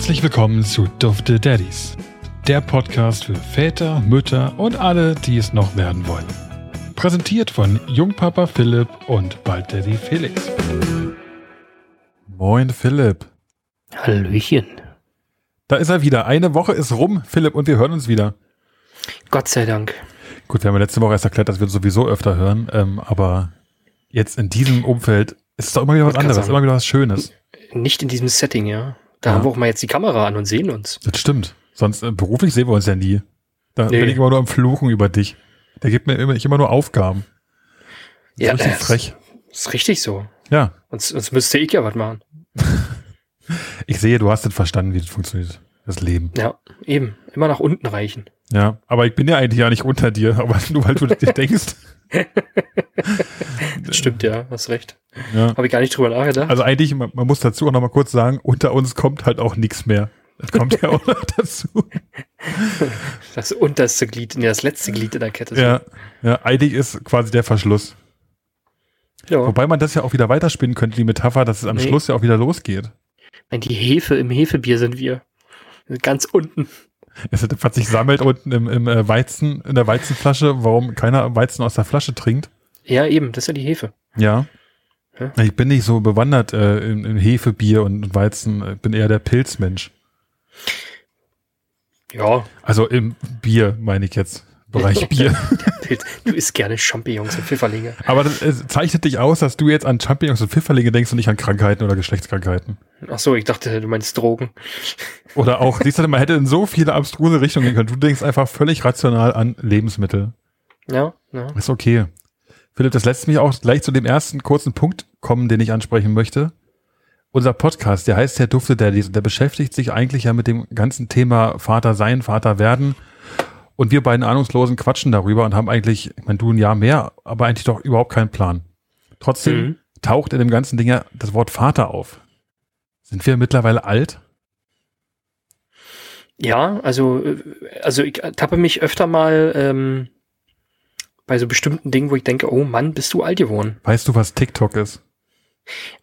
Herzlich willkommen zu Dufte Daddies, der Podcast für Väter, Mütter und alle, die es noch werden wollen. Präsentiert von Jungpapa Philipp und bald Daddy Felix. Moin Philipp. Hallöchen. Da ist er wieder. Eine Woche ist rum, Philipp, und wir hören uns wieder. Gott sei Dank. Gut, wir haben ja letzte Woche erst erklärt, dass wir uns sowieso öfter hören, ähm, aber jetzt in diesem Umfeld ist es doch immer wieder was anderes, sagen. immer wieder was Schönes. Nicht in diesem Setting, ja. Da Ja. haben wir auch mal jetzt die Kamera an und sehen uns. Das stimmt. Sonst äh, beruflich sehen wir uns ja nie. Da Nee. bin ich immer nur am Fluchen über dich. Der gibt mir immer, ich immer nur Aufgaben. Das Ja, ist richtig das- frech. Ist richtig so. Ja, Sonst, sonst müsste ich ja was machen. ich sehe, du hast nicht verstanden, wie das funktioniert. Das Leben. Ja, eben. Immer nach unten reichen. Ja, aber ich bin ja eigentlich ja nicht unter dir, aber nur weil du das nicht denkst. Das stimmt, ja. Hast recht. Ja. Habe ich gar nicht drüber nachgedacht. Also eigentlich, man, man muss dazu auch noch mal kurz sagen, unter uns kommt halt auch nichts mehr. Das kommt ja auch noch dazu. Das unterste Glied, nee, das letzte Glied in der Kette. Ja, ja, eigentlich ist quasi der Verschluss. ja. Wobei man das ja auch wieder weiterspinnen könnte, die Metapher, dass es am Nee. Schluss ja auch wieder losgeht. Nein, die Hefe im Hefebier sind wir. Ganz unten. Es was sich sammelt unten im, im äh, Weizen, in der Weizenflasche, warum keiner Weizen aus der Flasche trinkt. Ja, eben. Das ist ja die Hefe. Ja. Ja. Ich bin nicht so bewandert äh, in, in Hefe, Bier und Weizen. Ich bin eher der Pilzmensch. Ja, Also im Bier meine ich jetzt. Bereich Bier. Du isst gerne Champignons und Pfifferlinge. Aber das es zeichnet dich aus, dass du jetzt an Champignons und Pfifferlinge denkst und nicht an Krankheiten oder Geschlechtskrankheiten. Ach so, ich dachte, du meinst Drogen. Oder auch, siehst du, man hätte in so viele abstruse Richtungen gehen können. Du denkst einfach völlig rational an Lebensmittel. Ja, ja. Ist okay. Philipp, das lässt mich auch gleich zu dem ersten kurzen Punkt kommen, den ich ansprechen möchte. Unser Podcast, der heißt ja Dufte Daddies und der beschäftigt sich eigentlich ja mit dem ganzen Thema Vater sein, Vater werden. Und wir beiden Ahnungslosen quatschen darüber und haben eigentlich, ich meine, du ein Jahr mehr, aber eigentlich doch überhaupt keinen Plan. Trotzdem Mhm. taucht in dem ganzen Ding ja das Wort Vater auf. Sind wir mittlerweile alt? Ja, also, äh, also ich tappe mich öfter mal ähm, bei so bestimmten Dingen, wo ich denke, oh Mann, bist du alt geworden. Weißt du, was TikTok ist?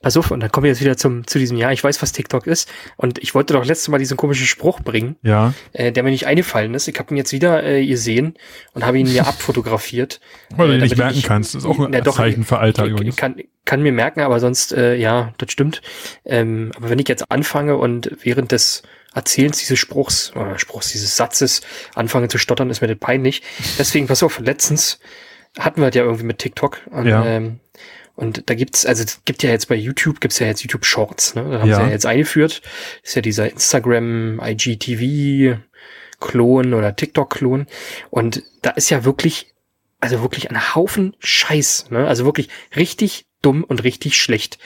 Pass auf, und dann kommen wir jetzt wieder zum, zu diesem Jahr. Ich weiß, was TikTok ist. Und ich wollte doch letztes Mal diesen komischen Spruch bringen, Ja. äh, der mir nicht eingefallen ist. Ich habe ihn jetzt wieder äh, gesehen und habe ihn mir abfotografiert. Weil du Äh, ihn nicht damit merken ich- kannst. Das ist auch ein Na doch, Zeichen für Alter ich, übrigens. ich kann, kann mir merken, aber sonst, äh, ja, das stimmt. Ähm, aber wenn ich jetzt anfange und während des Erzählens dieses Spruchs, oder Spruchs dieses Satzes anfange zu stottern, ist mir das peinlich. Deswegen, pass auf, letztens hatten wir das ja irgendwie mit TikTok. Und, Ja. ähm, und da gibt's, also es gibt ja jetzt bei YouTube, gibt's ja jetzt YouTube Shorts, ne? Da haben Ja. sie ja jetzt eingeführt. ist ja dieser Instagram, IGTV Klon oder TikTok-Klon. Und da ist ja wirklich, also wirklich ein Haufen Scheiß, ne? Also wirklich richtig dumm und richtig schlecht.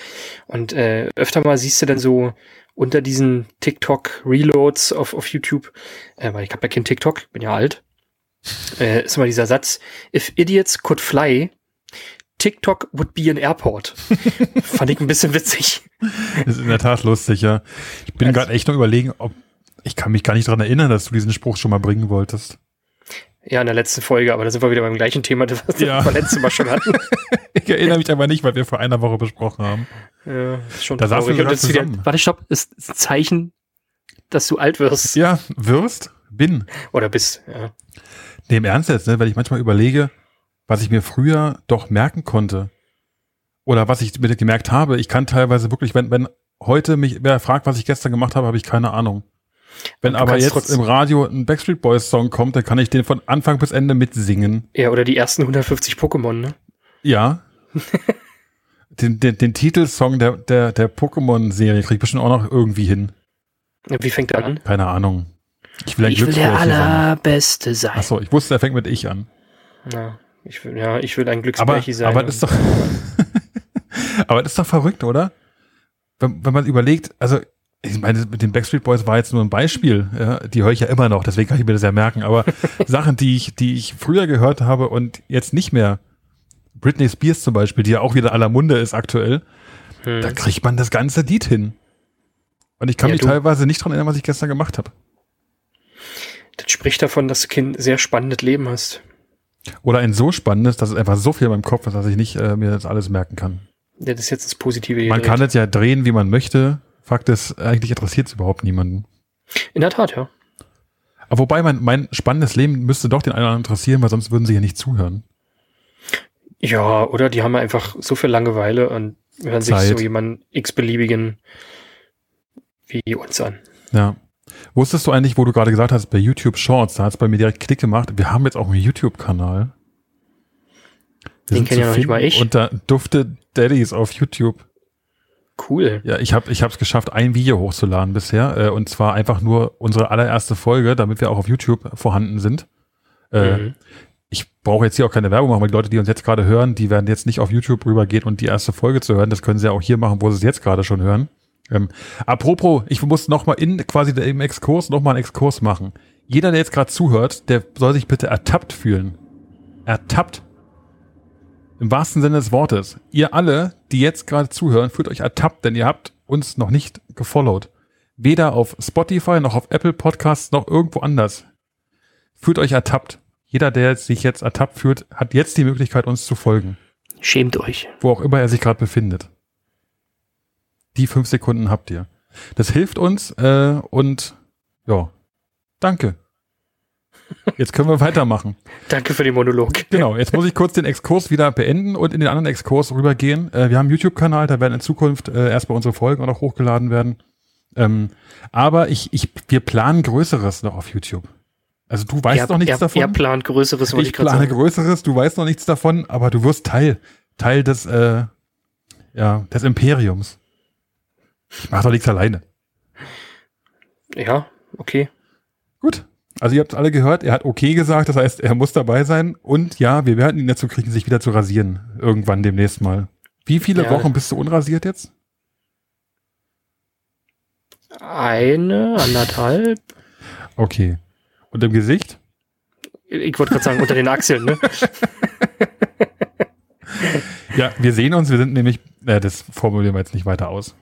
Und äh, öfter mal siehst du dann so unter diesen TikTok-Reloads auf, auf YouTube, äh, weil ich habe ja kein TikTok, bin ja alt, äh, ist immer dieser Satz, if idiots could fly, TikTok would be an airport. Fand ich ein bisschen witzig. Das ist in der Tat lustig, ja. Ich bin Also- gerade echt nur überlegen, ob ich kann mich gar nicht dran erinnern, dass du diesen Spruch schon mal bringen wolltest. Ja, in der letzten Folge, aber da sind wir wieder beim gleichen Thema, das wir Ja. beim letzten Mal schon hatten. Ich erinnere mich aber nicht, weil wir vor einer Woche besprochen haben. Ja, ist schon Da wir Und ist wieder, warte, stopp, ist, ist ein Zeichen, dass du alt wirst. Ja, wirst? Bin. Oder bist, ja. Nee, im Ernst jetzt, ne? weil ich manchmal überlege, was ich mir früher doch merken konnte. Oder was ich mir gemerkt habe. Ich kann teilweise wirklich, wenn, wenn heute mich wer fragt, was ich gestern gemacht habe, habe ich keine Ahnung. Wenn aber jetzt trotzdem- im Radio ein Backstreet Boys Song kommt, dann kann ich den von Anfang bis Ende mitsingen. Ja, oder die ersten 150 Pokémon, ne? Ja. den, den, den Titelsong der, der, der Pokémon-Serie krieg ich bestimmt auch noch irgendwie hin. Wie fängt er an? Keine Ahnung. Ich will ein ich will der. Allerbeste sein. Achso, ich wusste, er fängt mit ich an. Ja, ich will, ja, ich will ein Aber, Glücksbärchen sein. aber das ist doch, aber das ist doch verrückt, oder? Wenn, wenn man überlegt, also, ich meine, mit den Backstreet Boys war jetzt nur ein Beispiel, ja, die höre ich ja immer noch, deswegen kann ich mir das ja merken, aber Sachen, die ich, die ich früher gehört habe und jetzt nicht mehr, Britney Spears zum Beispiel, die ja auch wieder aller Munde ist aktuell, Hm. da kriegt man das ganze Lied hin. Und ich kann Ja, mich teilweise nicht dran erinnern, was ich gestern gemacht habe. Das spricht davon, dass du kein sehr spannendes Leben hast. Oder ein so spannendes, dass es einfach so viel in meinem Kopf ist, dass ich nicht äh, mir das alles merken kann. Ja, das ist jetzt das Positive Man kann es ja drehen, wie man möchte. Fakt ist, eigentlich interessiert es überhaupt niemanden. In der Tat, ja. Aber wobei mein, mein spannendes Leben müsste doch den einen oder anderen interessieren, weil sonst würden sie ja nicht zuhören. Ja, oder die haben einfach so viel Langeweile und hören sich Zeit. so jemanden x-beliebigen wie uns an. Ja. Wusstest du eigentlich, wo du gerade gesagt hast, bei YouTube Shorts, da hat es bei mir direkt Klick gemacht. Wir haben jetzt auch einen YouTube-Kanal. Den sind kenn ja noch nicht mal ich. Unter Dufte Daddies auf YouTube. Cool. Ja, ich habe ich es geschafft, ein Video hochzuladen bisher. Äh, und zwar einfach nur unsere allererste Folge, damit wir auch auf YouTube vorhanden sind. Äh, Mhm. Ich brauche jetzt hier auch keine Werbung machen, weil die Leute, die uns jetzt gerade hören, die werden jetzt nicht auf YouTube rübergehen und die erste Folge zu hören. Das können sie ja auch hier machen, wo sie es jetzt gerade schon hören. Ähm, apropos, ich muss noch mal in quasi im Exkurs noch mal einen Exkurs machen. Jeder, der jetzt gerade zuhört, der soll sich bitte ertappt fühlen. Ertappt. Im wahrsten Sinne des Wortes. Ihr alle, die jetzt gerade zuhören, fühlt euch ertappt, denn ihr habt uns noch nicht gefollowt. Weder auf Spotify noch auf Apple Podcasts noch irgendwo anders. Fühlt euch ertappt. Jeder, der sich jetzt ertappt fühlt, hat jetzt die Möglichkeit, uns zu folgen. Schämt euch. Wo auch immer er sich gerade befindet. Die fünf Sekunden habt ihr. Das hilft uns äh, und ja, danke. Jetzt können wir weitermachen. Danke für den Monolog. Genau, jetzt muss ich kurz den Exkurs wieder beenden und in den anderen Exkurs rübergehen. Äh, wir haben einen YouTube-Kanal, da werden in Zukunft äh, erstmal unsere Folgen auch noch hochgeladen werden. Ähm, aber ich, ich, wir planen Größeres noch auf YouTube. Also du weißt er, noch nichts er, davon. Er plant Größeres, ich ich plane sagen. Größeres, du weißt noch nichts davon, aber du wirst Teil, Teil des, äh, ja, des Imperiums. Ich mach doch nichts alleine. Ja, okay. Gut. Also ihr habt alle gehört, er hat okay gesagt, das heißt, er muss dabei sein. Und ja, wir werden ihn dazu kriegen, sich wieder zu rasieren. Irgendwann demnächst mal. Wie viele Ja. Wochen bist du unrasiert jetzt? Eine, anderthalb. Okay. Und im Gesicht? Ich wollte gerade sagen, unter den Achseln, ne? Ja, wir sehen uns, wir sind nämlich, äh, das formulieren wir jetzt nicht weiter aus.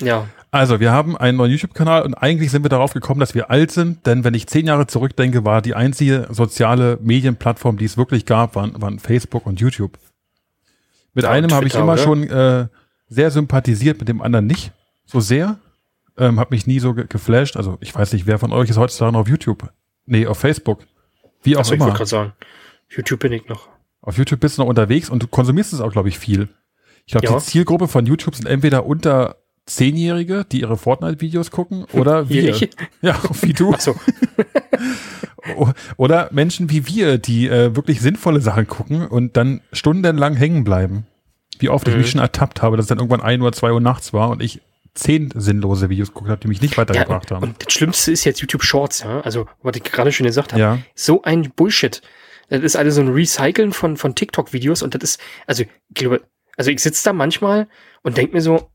Ja. Also, wir haben einen neuen YouTube-Kanal und eigentlich sind wir darauf gekommen, dass wir alt sind, denn wenn ich zehn Jahre zurückdenke, war die einzige soziale Medienplattform, die es wirklich gab, waren, waren Facebook und YouTube. Mit Ja, einem habe ich immer oder? schon äh, sehr sympathisiert, mit dem anderen nicht so sehr. Ähm, hab mich nie so ge geflasht. Also ich weiß nicht, wer von euch ist heutzutage noch auf YouTube? Nee, auf Facebook. Wie auch Achso, ich immer. wollte gerade sagen. YouTube bin ich noch. Auf YouTube bist du noch unterwegs und du konsumierst es auch, glaube ich, viel. Ich glaube, Ja. die Zielgruppe von YouTube sind entweder unter Zehnjährige, die ihre Fortnite-Videos gucken, oder Wie wir. ich? Ja, wie du. Achso, O- Oder Menschen wie wir, die äh, wirklich sinnvolle Sachen gucken und dann stundenlang hängen bleiben. Wie oft ich Mhm. mich schon ertappt habe, dass es dann irgendwann ein oder zwei Uhr nachts war und ich zehn sinnlose Videos geguckt habe, die mich nicht ja, weitergebracht und, haben. und das Schlimmste ist jetzt YouTube Shorts, ja. Also, was ich gerade schon gesagt habe. Ja, So ein Bullshit. Das ist alles so ein Recyceln von, von TikTok-Videos und das ist, also, ich glaube, also ich sitze da manchmal und denke mir so,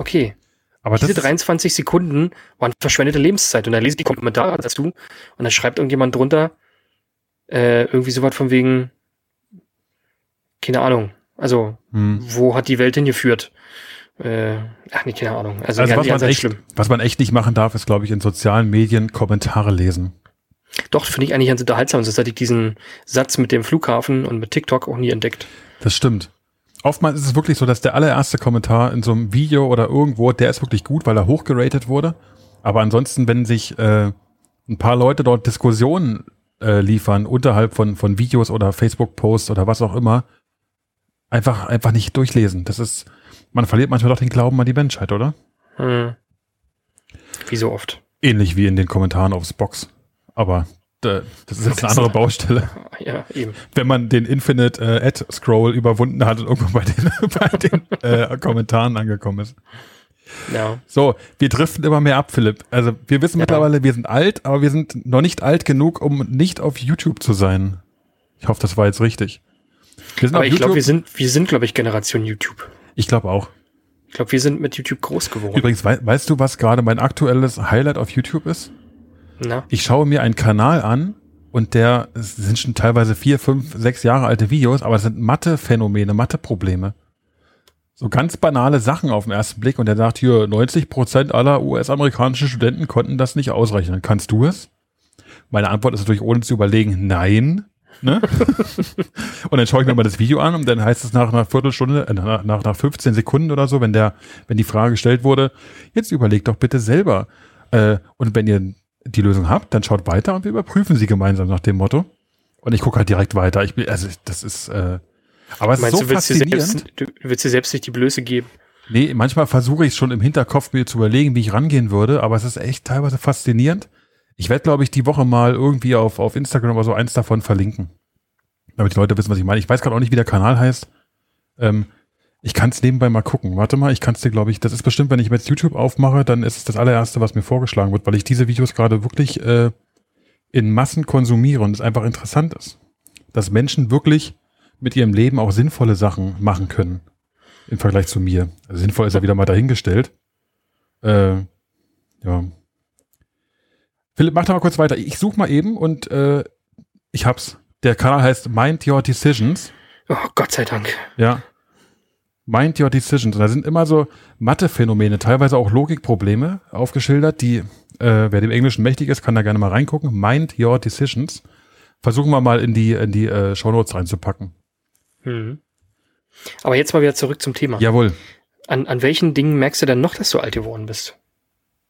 okay, aber das, diese 23 Sekunden waren verschwendete Lebenszeit und dann lese ich die Kommentare dazu und dann schreibt irgendjemand drunter, äh, irgendwie sowas von wegen, keine Ahnung, also, hm. wo hat die Welt hingeführt? Äh, ach nee, keine Ahnung. Also, also was man, echt, schlimm. was man echt nicht machen darf, ist, glaube ich, in sozialen Medien Kommentare lesen. Doch, finde ich eigentlich ganz unterhaltsam. Sonst hatte ich diesen Satz mit dem Flughafen und mit TikTok auch nie entdeckt. Das stimmt. Oftmals ist es wirklich so, dass der allererste Kommentar in so einem Video oder irgendwo, der ist wirklich gut, weil er hochgeratet wurde. Aber ansonsten, wenn sich äh, ein paar Leute dort Diskussionen äh, liefern unterhalb von, von Videos oder Facebook-Posts oder was auch immer, einfach, einfach nicht durchlesen. Das ist, man verliert manchmal doch den Glauben an die Menschheit, oder? Hm. Wie so oft. Ähnlich wie in den Kommentaren aufs Box. Aber das ist jetzt eine andere Baustelle. Ja, eben. wenn man den Infinite äh, Ad Scroll überwunden hat und irgendwann bei den, bei den äh, Kommentaren angekommen ist. Ja. So, wir driften immer mehr ab, Philipp. Also wir wissen Ja. mittlerweile, wir sind alt, aber wir sind noch nicht alt genug, um nicht auf YouTube zu sein. Ich hoffe, das war jetzt richtig. Aber ich glaube, wir sind, wir sind, glaube ich, Generation YouTube. ich glaube auch. Ich glaube, wir sind mit YouTube groß geworden. Übrigens, wei weißt du, was gerade mein aktuelles Highlight auf YouTube ist? Na? Ich schaue mir einen Kanal an und der sind schon teilweise vier, fünf, sechs Jahre alte Videos, aber es sind Mathe-Phänomene, Mathe-Probleme. So ganz banale Sachen auf den ersten Blick und der sagt hier, 90 Prozent aller US-amerikanischen Studenten konnten das nicht ausrechnen. Kannst du es? Meine Antwort ist natürlich ohne zu überlegen, nein. Ne? und dann schaue ich mir mal das Video an und dann heißt es nach einer Viertelstunde, äh, nach, nach, nach 15 Sekunden oder so, wenn der, wenn die Frage gestellt wurde, jetzt überleg doch bitte selber. Äh, und wenn ihr die Lösung habt, dann schaut weiter und wir überprüfen sie gemeinsam nach dem Motto. Und ich gucke halt direkt weiter. Ich bin, also das ist, äh, aber es Meinst ist so du, willst dir faszinierend. selbst, du willst dir selbst nicht die Blöße geben? Nee, manchmal versuche ich schon im Hinterkopf mir zu überlegen, wie ich rangehen würde, aber es ist echt teilweise faszinierend. Ich werde, glaube ich, die Woche mal irgendwie auf, auf Instagram oder so eins davon verlinken. Damit die Leute wissen, was ich meine. Ich weiß gerade auch nicht, wie der Kanal heißt. Ähm, ich kann es nebenbei mal gucken. Warte mal, ich kann es dir, glaube ich, das ist bestimmt, wenn ich jetzt YouTube aufmache, dann ist es das allererste, was mir vorgeschlagen wird, weil ich diese Videos gerade wirklich äh, in Massen konsumiere und es einfach interessant ist. Dass Menschen wirklich mit ihrem Leben auch sinnvolle Sachen machen können. Im Vergleich zu mir. Also sinnvoll ist ja wieder mal dahingestellt. Äh, ja. Philipp, mach doch mal kurz weiter. Ich suche mal eben und äh, ich hab's. Der Kanal heißt Mind Your Decisions. Oh, Gott sei Dank. Ja. Mind Your Decisions. Und da sind immer so Mathe-Phänomene, teilweise auch Logikprobleme aufgeschildert, die, äh, wer dem Englischen mächtig ist, kann da gerne mal reingucken. Mind Your Decisions. Versuchen wir mal in die, in die äh, Shownotes reinzupacken. Mhm. Aber jetzt mal wieder zurück zum Thema. Jawohl. An, an welchen Dingen merkst du denn noch, dass du alt geworden bist?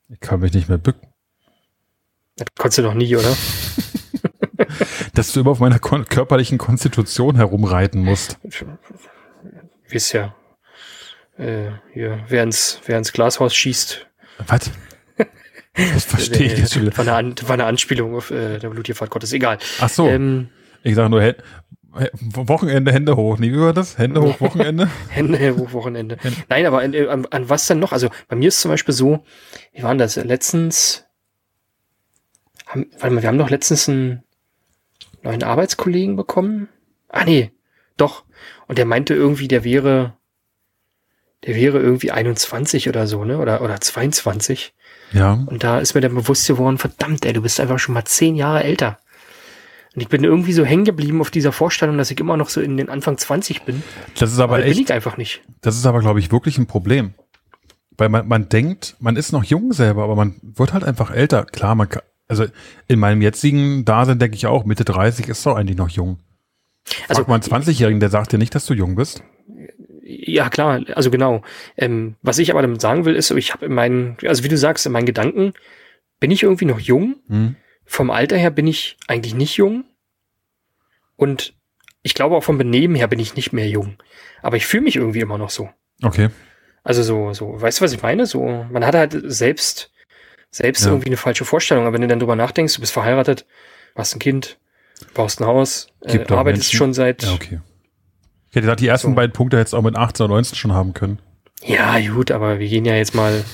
Ich kann mich nicht mehr bücken. Das konntest du noch nie, oder? Dass du immer auf meiner körperlichen Konstitution herumreiten musst. Wisst ja. Äh, hier, wer ins, wer ins Glashaus schießt. Was? Das verstehe ich jetzt schon. War eine, An war eine Anspielung auf äh, der Blutgefahrt Gottes. Egal. Ach so. Ähm, Ich sage nur, Wochenende, Hände hoch. Nee, wie war das? Hände hoch, Wochenende? Hände hoch Wochenende. Nein, aber an, an, an was denn noch? Also bei mir ist zum Beispiel so, wie war denn das? Letztens, haben, warte mal, wir haben doch letztens einen neuen Arbeitskollegen bekommen. Ah nee, doch. Und der meinte irgendwie, der wäre, der wäre irgendwie 21 oder so, ne? Oder, oder 22. Ja. Und da ist mir dann bewusst geworden, verdammt, ey, du bist einfach schon mal zehn Jahre älter. Und ich bin irgendwie so hängen geblieben auf dieser Vorstellung, dass ich immer noch so in den Anfang 20 bin. Das ist Aber aber das bin echt, ich einfach nicht. das ist aber, glaube ich, wirklich ein Problem. Weil man, man denkt, man ist noch jung selber, aber man wird halt einfach älter. Klar, man kann, also in meinem jetzigen Dasein denke ich auch, Mitte 30 ist doch eigentlich noch jung. Also Also mal einen 20-Jährigen, der sagt dir nicht, dass du jung bist. Ja, klar, also genau. Ähm, was ich aber damit sagen will, ist, ich habe in meinen, also wie du sagst, in meinen Gedanken bin ich irgendwie noch jung. Hm? Vom Alter her bin ich eigentlich nicht jung. Und ich glaube auch vom Benehmen her bin ich nicht mehr jung. Aber ich fühle mich irgendwie immer noch so. Okay. Also so, so, weißt du, was ich meine? So, man hat halt selbst, selbst Ja. irgendwie eine falsche Vorstellung. Aber wenn du dann drüber nachdenkst, du bist verheiratet, hast ein Kind, baust ein Haus, äh, arbeitest Menschen- schon seit, Ja, okay. Ich hätte gesagt, die ersten So. beiden Punkte hättest du auch mit 18 oder 19 schon haben können. ja, gut, aber wir gehen ja jetzt mal,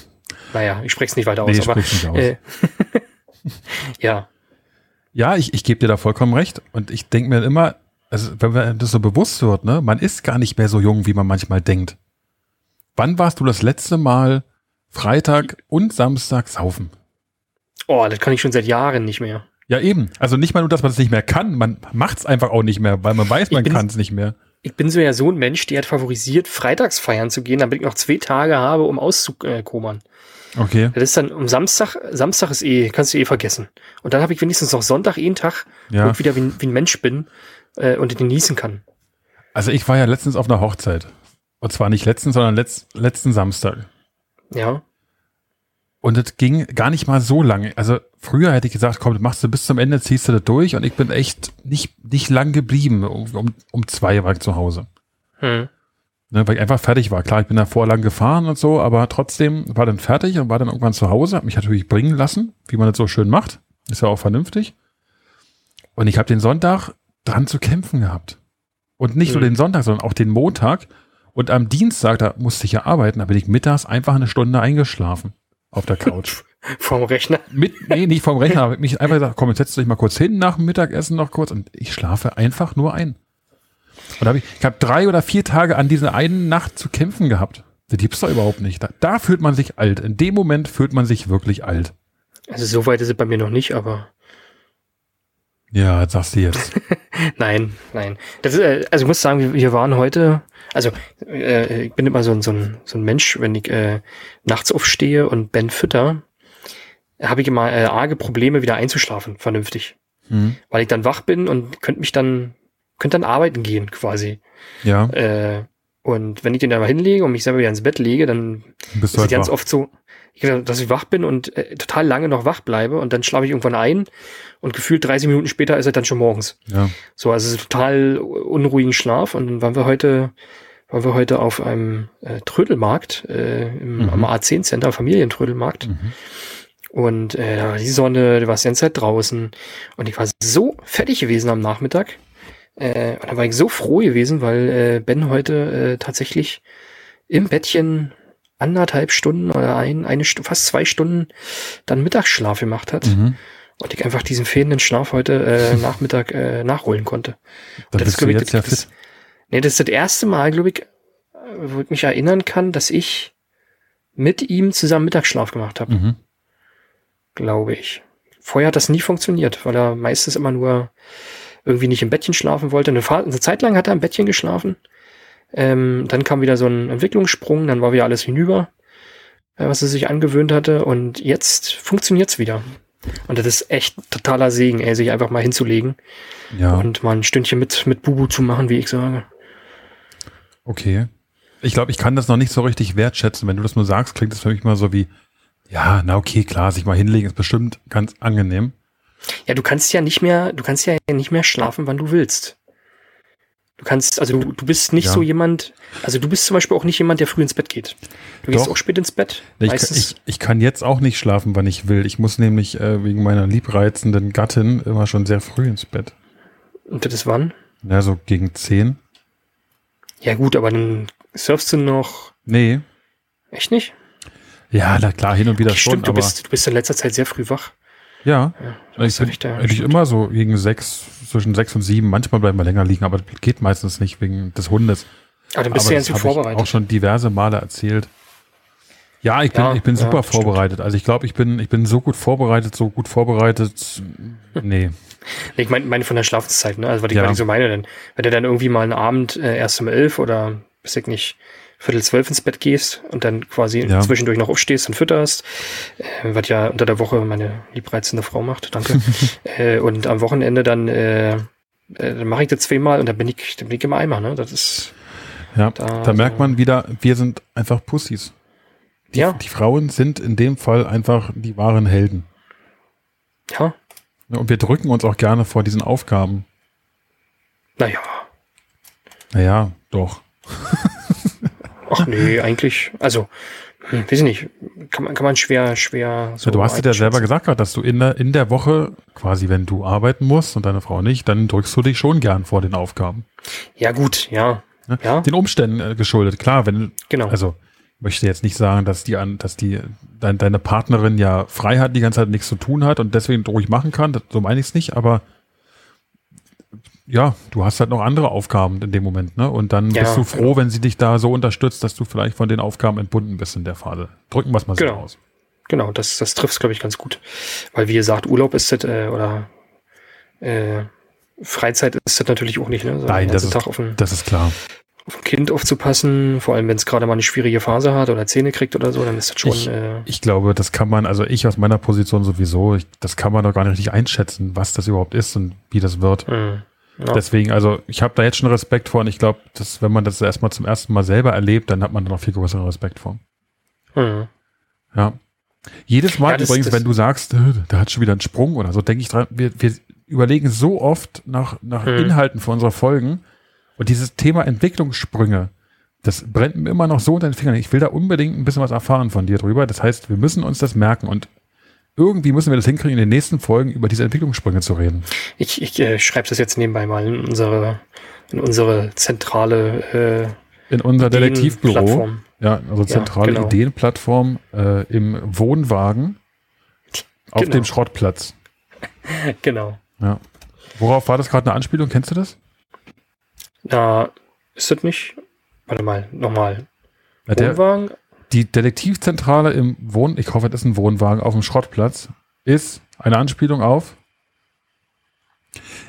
naja, ich spreche es nicht weiter aus, Nee, aber, sprich's nicht aus. äh, ja, Ja, ich, ich gebe dir da vollkommen recht. Und ich denke mir immer, also wenn man das so bewusst wird, ne, man ist gar nicht mehr so jung, wie man manchmal denkt. Wann warst du das letzte Mal Freitag und Samstag saufen? oh, das kann ich schon seit Jahren nicht mehr. Ja, eben. Also nicht mal nur, dass man es nicht mehr kann, man macht es einfach auch nicht mehr, weil man weiß, Ich man kann es nicht mehr. Ich bin so ja so ein Mensch, der hat favorisiert, freitags feiern zu gehen, damit ich noch zwei Tage habe, um auszukommen. Okay. Das ist dann um Samstag, Samstag ist eh, kannst du eh vergessen. Und dann habe ich wenigstens noch Sonntag einen Tag, wo Ja. ich wieder wie, ein- wie ein Mensch bin äh, und genießen kann. Also ich war ja letztens auf einer Hochzeit. Und zwar nicht letztens, sondern letz, letzten Samstag. Ja. Und es ging gar nicht mal so lange. Also früher hätte ich gesagt, komm, das machst du bis zum Ende, ziehst du das durch. Und ich bin echt nicht, nicht lang geblieben. Um, um, zwei war ich zu Hause. Hm. Ne, weil ich einfach fertig war. Klar, ich bin davor lang gefahren und so, aber trotzdem war dann fertig und war dann irgendwann zu Hause, hab mich natürlich bringen lassen, wie man das so schön macht. Ist ja auch vernünftig. Und ich habe den Sonntag dran zu kämpfen gehabt. Und nicht nur Mhm. den Sonntag, sondern auch den Montag. Und am Dienstag, da musste ich ja arbeiten, da bin ich mittags einfach eine Stunde eingeschlafen auf der Couch. Vorm Rechner. Mit, nee, nicht vom Rechner, aber mich einfach gesagt, komm, jetzt setzt du dich mal kurz hin nach dem Mittagessen noch kurz und ich schlafe einfach nur ein. Und hab ich, ich habe drei oder vier Tage an dieser einen Nacht zu kämpfen gehabt. Das gibt's doch überhaupt nicht. Da, da fühlt man sich alt. In dem Moment fühlt man sich wirklich alt. Also so weit ist es bei mir noch nicht, aber Ja, das sagst du jetzt. nein, nein. Das ist, äh, also ich muss sagen, wir, waren heute, also äh, ich bin immer so ein, so ein, so ein Mensch, wenn ich äh, nachts aufstehe und Ben fütter, habe ich immer äh, arge Probleme, wieder einzuschlafen, vernünftig. Hm. Weil ich dann wach bin und könnte mich dann, könnte dann arbeiten gehen, quasi. Ja, Äh, und wenn ich den da mal hinlege und mich selber wieder ins Bett lege, dann bist ist es halt ganz wach. oft so, dass ich wach bin und äh, total lange noch wach bleibe und dann schlafe ich irgendwann ein und gefühlt 30 Minuten später ist es dann schon morgens. Ja. So, also total unruhigen Schlaf und dann waren wir heute, waren wir heute auf einem äh, Trödelmarkt, äh, im, Mhm. am A10 Center, Familientrödelmarkt. Mhm. Und äh, die Sonne, du warst die ganze Zeit draußen. Und ich war so fertig gewesen am Nachmittag. Äh, und da war ich so froh gewesen, weil äh, Ben heute äh, tatsächlich im Bettchen anderthalb Stunden oder ein, eine fast zwei Stunden dann Mittagsschlaf gemacht hat. Mhm. Und ich einfach diesen fehlenden Schlaf heute äh, Nachmittag äh, nachholen konnte. Dann Das ist, du glaub ich, jetzt ja das-. Nee, das ist das erste Mal, glaube ich, wo ich mich erinnern kann, dass ich mit ihm zusammen Mittagsschlaf gemacht habe Mhm. glaube ich. Vorher hat das nie funktioniert, weil er meistens immer nur irgendwie nicht im Bettchen schlafen wollte. Eine Zeit lang hat er im Bettchen geschlafen. Ähm, dann kam wieder so ein Entwicklungssprung, dann war wieder alles hinüber, äh, was er sich angewöhnt hatte. Und jetzt funktioniert's wieder. Und das ist echt totaler Segen, ey, sich einfach mal hinzulegen Ja, und mal ein Stündchen mit, mit Bubu zu machen, wie ich sage. okay. Ich glaube, ich kann das noch nicht so richtig wertschätzen. Wenn du das nur sagst, klingt das für mich mal so wie, ja, na okay, klar, sich mal hinlegen ist bestimmt ganz angenehm. Ja, du kannst ja nicht mehr, du kannst ja nicht mehr schlafen, wann du willst. Du kannst, also du, du bist nicht Ja. so jemand, also du bist zum Beispiel auch nicht jemand, der früh ins Bett geht. Du gehst Doch. auch spät ins Bett. Ich, meistens. ich, ich kann jetzt auch nicht schlafen, wann ich will. Ich muss nämlich äh, wegen meiner liebreizenden Gattin immer schon sehr früh ins Bett. und das ist wann? Ja, so gegen zehn. Ja gut, aber dann surfst du noch, Nee. echt nicht? Ja, na klar, hin und wieder Okay, schon, stimmt, du bist, du bist in letzter Zeit sehr früh wach. Ja. Ja, Ich bin hab ich da- eigentlich stimmt. immer so gegen sechs, zwischen sechs und sieben. Manchmal bleiben wir länger liegen, aber das geht meistens nicht wegen des Hundes. Aber dann bist aber du ja ganz habe ich vorbereitet. auch schon diverse Male erzählt. Ja, ich bin, Ja, ich bin ja, super stimmt. vorbereitet. Also ich glaube, ich bin, ich bin so gut vorbereitet, so gut vorbereitet. Nee. Ich meine meine von der Schlafenszeit, ne? Also was ich, Ja. was ich so meine, denn wenn du dann irgendwie mal einen Abend äh, erst um elf oder bis ich nicht Viertel zwölf ins Bett gehst und dann quasi Ja. zwischendurch noch aufstehst und fütterst, äh, was ja unter der Woche meine liebreizende Frau macht, danke. äh, und am Wochenende dann, äh, äh, dann mache ich das zweimal und dann bin ich, dann bin ich im Eimer, ne? Das ist Ja, Da- da, merkt man wieder, wir sind einfach Pussys. Die, Ja. die Frauen sind in dem Fall einfach die wahren Helden. ja, Ja, Und wir drücken uns auch gerne vor diesen Aufgaben. naja. Naja, doch. Ach nee, eigentlich, also, hm, weiß ich nicht, kann man, kann man schwer, schwer so Ja, du hast dir ja selber gesagt, gerade, dass du in der, in der Woche, quasi wenn du arbeiten musst und deine Frau nicht, dann drückst du dich schon gern vor den Aufgaben. Ja, gut, ja. Ne? Ja, Den Umständen äh, geschuldet. Klar, wenn, genau. also möchte jetzt nicht sagen, dass die an, dass die dein, deine Partnerin ja frei hat, die ganze Zeit nichts zu tun hat und deswegen ruhig machen kann. Das, so meine ich es nicht, aber ja, du hast halt noch andere Aufgaben in dem Moment, ne? Und dann Ja, bist du froh, genau. wenn sie dich da so unterstützt, dass du vielleicht von den Aufgaben entbunden bist in der Phase. Drücken wir es mal so Genau. aus. Genau, das, das trifft glaube ich, ganz gut. Weil, wie gesagt, Urlaub ist das, äh, oder äh, Freizeit ist das natürlich auch nicht, ne? So Nein, das ist- ein, Das ist klar. auf ein Kind aufzupassen, vor allem wenn es gerade mal eine schwierige Phase hat oder Zähne kriegt oder so, dann ist das schon, Ich- äh, Ich glaube, das kann man, also ich aus meiner Position sowieso, ich, das kann man doch gar nicht richtig einschätzen, was das überhaupt ist und wie das wird. mh, ja. Deswegen, also ich habe da jetzt schon Respekt vor und ich glaube, dass wenn man das erstmal zum ersten Mal selber erlebt, dann hat man da noch viel größeren Respekt vor. mh. Ja. Jedes Mal Ja, das- übrigens, das- wenn du sagst, da hat schon wieder einen Sprung oder so, denke ich dran, wir, wir überlegen so oft nach, nach Mhm. Inhalten für unsere Folgen und dieses Thema Entwicklungssprünge, das brennt mir immer noch so unter den Fingern. Ich will da unbedingt ein bisschen was erfahren von dir drüber. Das heißt, wir müssen uns das merken und irgendwie müssen wir das hinkriegen, in den nächsten Folgen über diese Entwicklungssprünge zu reden. Ich, ich äh, schreibe das jetzt nebenbei mal in unsere, in unsere zentrale äh, In unser Detektivbüro. Ja, also zentrale genau. Ideenplattform äh, im Wohnwagen auf Genau. dem Schrottplatz. Genau. Ja. Worauf war das gerade eine Anspielung? Kennst du das? Na, ist das nicht? Warte mal, nochmal. Ja, der, Wohnwagen? Die Detektivzentrale im Wohn, ich hoffe, das ist ein Wohnwagen auf dem Schrottplatz, ist eine Anspielung auf.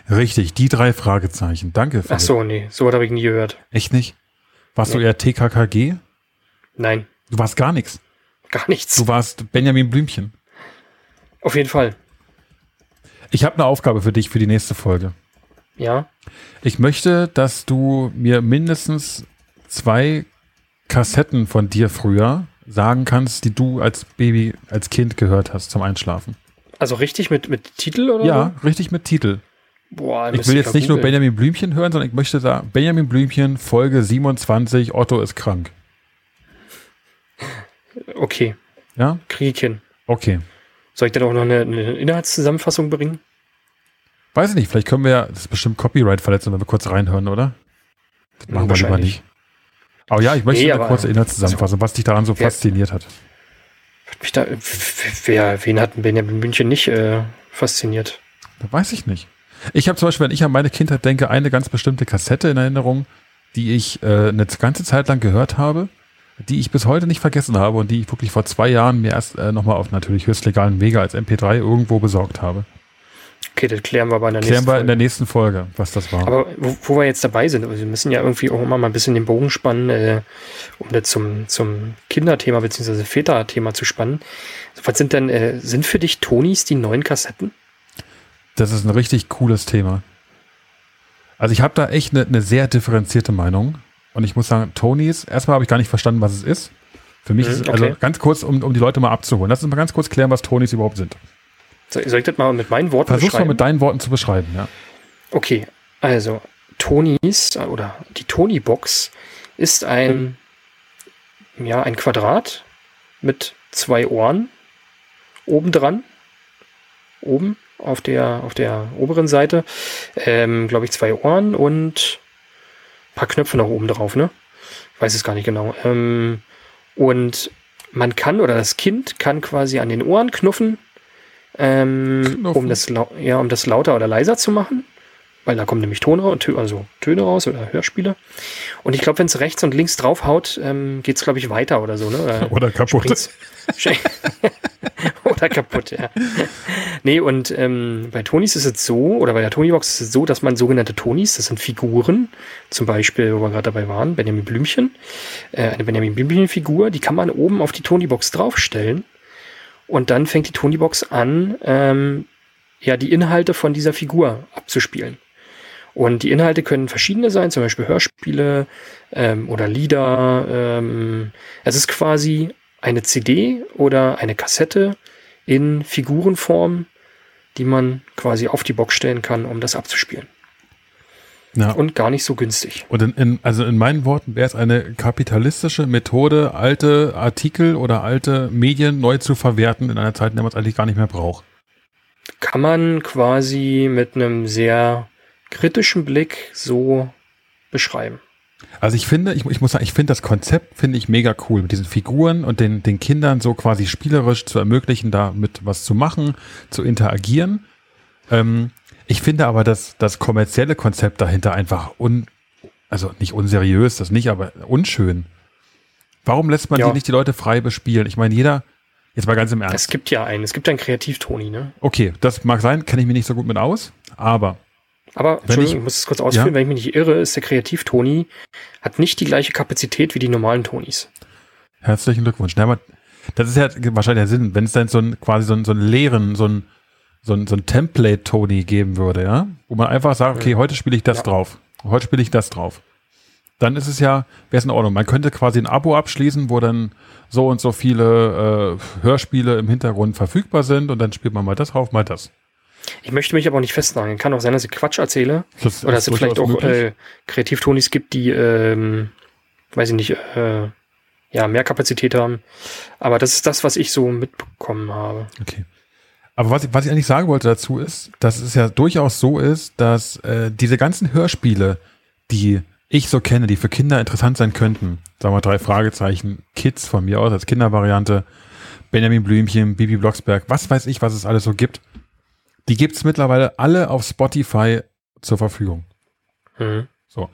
Richtig, die drei Fragezeichen. Danke. Ach so, nee, so was habe ich nie gehört. Echt nicht? Warst du Nee. eher TKKG? Nein, Du warst gar nichts. gar nichts. Du warst Benjamin Blümchen. Auf jeden Fall. Ich habe eine Aufgabe für dich für die nächste Folge. Ja. Ich möchte, dass du mir mindestens zwei Kassetten von dir früher sagen kannst, die du als Baby, als Kind gehört hast zum Einschlafen? Also richtig mit, mit Titel oder? Ja, richtig mit Titel. Boah, Ich will jetzt nicht nur Benjamin Blümchen hören, sondern ich möchte sagen, Benjamin Blümchen, Folge 27, Otto ist krank. Okay, Ja? krieg ich hin. Okay. Soll ich dann auch noch eine, eine Inhaltszusammenfassung bringen? Weiß ich nicht, vielleicht können wir ja, das ist bestimmt Copyright-Verletzung, wenn wir kurz reinhören, oder? Das machen wir lieber nicht. Aber ja, ich möchte Nee, eine kurze Inhaltszusammenfassung, was dich daran so Ja. fasziniert hat. Hat mich da, wer, wen hat denn Benjamin München nicht äh, fasziniert? Da weiß ich nicht. Ich habe zum Beispiel, wenn ich an meine Kindheit denke, eine ganz bestimmte Kassette in Erinnerung, die ich äh, eine ganze Zeit lang gehört habe, die ich bis heute nicht vergessen habe und die ich wirklich vor zwei Jahren mir erst äh, nochmal auf natürlich höchst legalen Wege als MP3 irgendwo besorgt habe. Okay, das klären wir aber in der Klären nächsten wir in Folge. der nächsten Folge, was das war. Aber wo, wo wir jetzt dabei sind, also wir müssen ja irgendwie auch immer mal ein bisschen den Bogen spannen, äh, um das zum, zum Kinderthema bzw. Väterthema zu spannen. Was sind denn, äh, sind für dich Tonis die neuen Kassetten? Das ist ein richtig cooles Thema. Also ich habe da echt eine eine sehr differenzierte Meinung. Und ich muss sagen, Tonys, erstmal habe ich gar nicht verstanden, was es ist. Für mich Mhm, ist, also okay. ganz kurz, um, um die Leute mal abzuholen. Lass uns mal ganz kurz klären, was Tonys überhaupt sind. Soll, soll ich das mal mit meinen Worten Versuch's mal beschreiben? mit deinen Worten zu beschreiben, ja. Okay, also Tonys oder die Tony-Box ist ein, ja, ein Quadrat mit zwei Ohren obendran. Oben auf der, auf der oberen Seite, ähm, glaube ich, zwei Ohren und ein paar Knöpfe noch oben drauf, ne? Ich weiß es gar nicht genau. Ähm, und man kann, oder das Kind kann quasi an den Ohren knuffen, ähm, um, das, ja, um das lauter oder leiser zu machen. Weil da kommen nämlich Tone, Tö- also Töne raus oder Hörspiele. Und ich glaube, wenn es rechts und links draufhaut, ähm, geht es, glaube ich, weiter oder so. Ne? Oder Oder kaputt. oder kaputt, ja. Nee, und ähm, bei Tonis ist es so, oder bei der Tonybox ist es so, dass man sogenannte Tonis, das sind Figuren, zum Beispiel, wo wir gerade dabei waren, Benjamin Blümchen, äh, eine Benjamin Blümchen-Figur, die kann man oben auf die Tonybox draufstellen. Und dann fängt die Tonybox an, ähm, ja, die Inhalte von dieser Figur abzuspielen. Und die Inhalte können verschiedene sein, zum Beispiel Hörspiele ähm, oder Lieder. Ähm, es ist quasi eine CD oder eine Kassette in Figurenform, die man quasi auf die Box stellen kann, um das abzuspielen. Ja. Und gar nicht so günstig. Und in, in, also in meinen Worten wäre es eine kapitalistische Methode, alte Artikel oder alte Medien neu zu verwerten in einer Zeit, in der man es eigentlich gar nicht mehr braucht. Kann man quasi mit einem sehr kritischen Blick so beschreiben. Also ich finde, ich, ich muss sagen, ich finde das Konzept finde ich mega cool mit diesen Figuren und den, den Kindern so quasi spielerisch zu ermöglichen, damit was zu machen, zu interagieren. Ähm, ich finde aber das, das kommerzielle Konzept dahinter einfach un, also nicht unseriös, das nicht, aber unschön. Warum lässt man Ja. die nicht die Leute frei bespielen? Ich meine, jeder, jetzt mal ganz im Ernst. Es gibt ja einen, es gibt einen Kreativtoni, ne? Okay, das mag sein, kenne ich mich nicht so gut mit aus, aber Aber Entschuldigung, ich- ich, muss es kurz ausführen, Ja. wenn ich mich nicht irre, ist der Kreativ-Toni, hat nicht die gleiche Kapazität wie die normalen Tonis. herzlichen Glückwunsch. Na, aber das ist ja wahrscheinlich der Sinn, wenn es dann so ein quasi so ein, so ein leeren, so ein, so ein, so ein Template-Tony geben würde, ja, wo man einfach sagt, okay, heute spiele ich das Ja. drauf, heute spiele ich das drauf. Dann ist es ja, wäre es in Ordnung. Man könnte quasi ein Abo abschließen, wo dann so und so viele äh, Hörspiele im Hintergrund verfügbar sind und dann spielt man mal das drauf, mal das. Ich möchte mich aber auch nicht festnageln. Kann auch sein, dass ich Quatsch erzähle. Das Oder dass es vielleicht auch äh, Kreativtonis gibt, die, ähm, weiß ich nicht, äh, ja, mehr Kapazität haben. Aber das ist das, was ich so mitbekommen habe. Okay. Aber was ich, was ich eigentlich sagen wollte dazu ist, dass es ja durchaus so ist, dass äh, diese ganzen Hörspiele, die ich so kenne, die für Kinder interessant sein könnten, sagen wir drei Fragezeichen, Kids von mir aus als Kindervariante, Benjamin Blümchen, Bibi Blocksberg, was weiß ich, was es alles so gibt, die gibt's mittlerweile alle auf Spotify zur Verfügung. Mhm. So.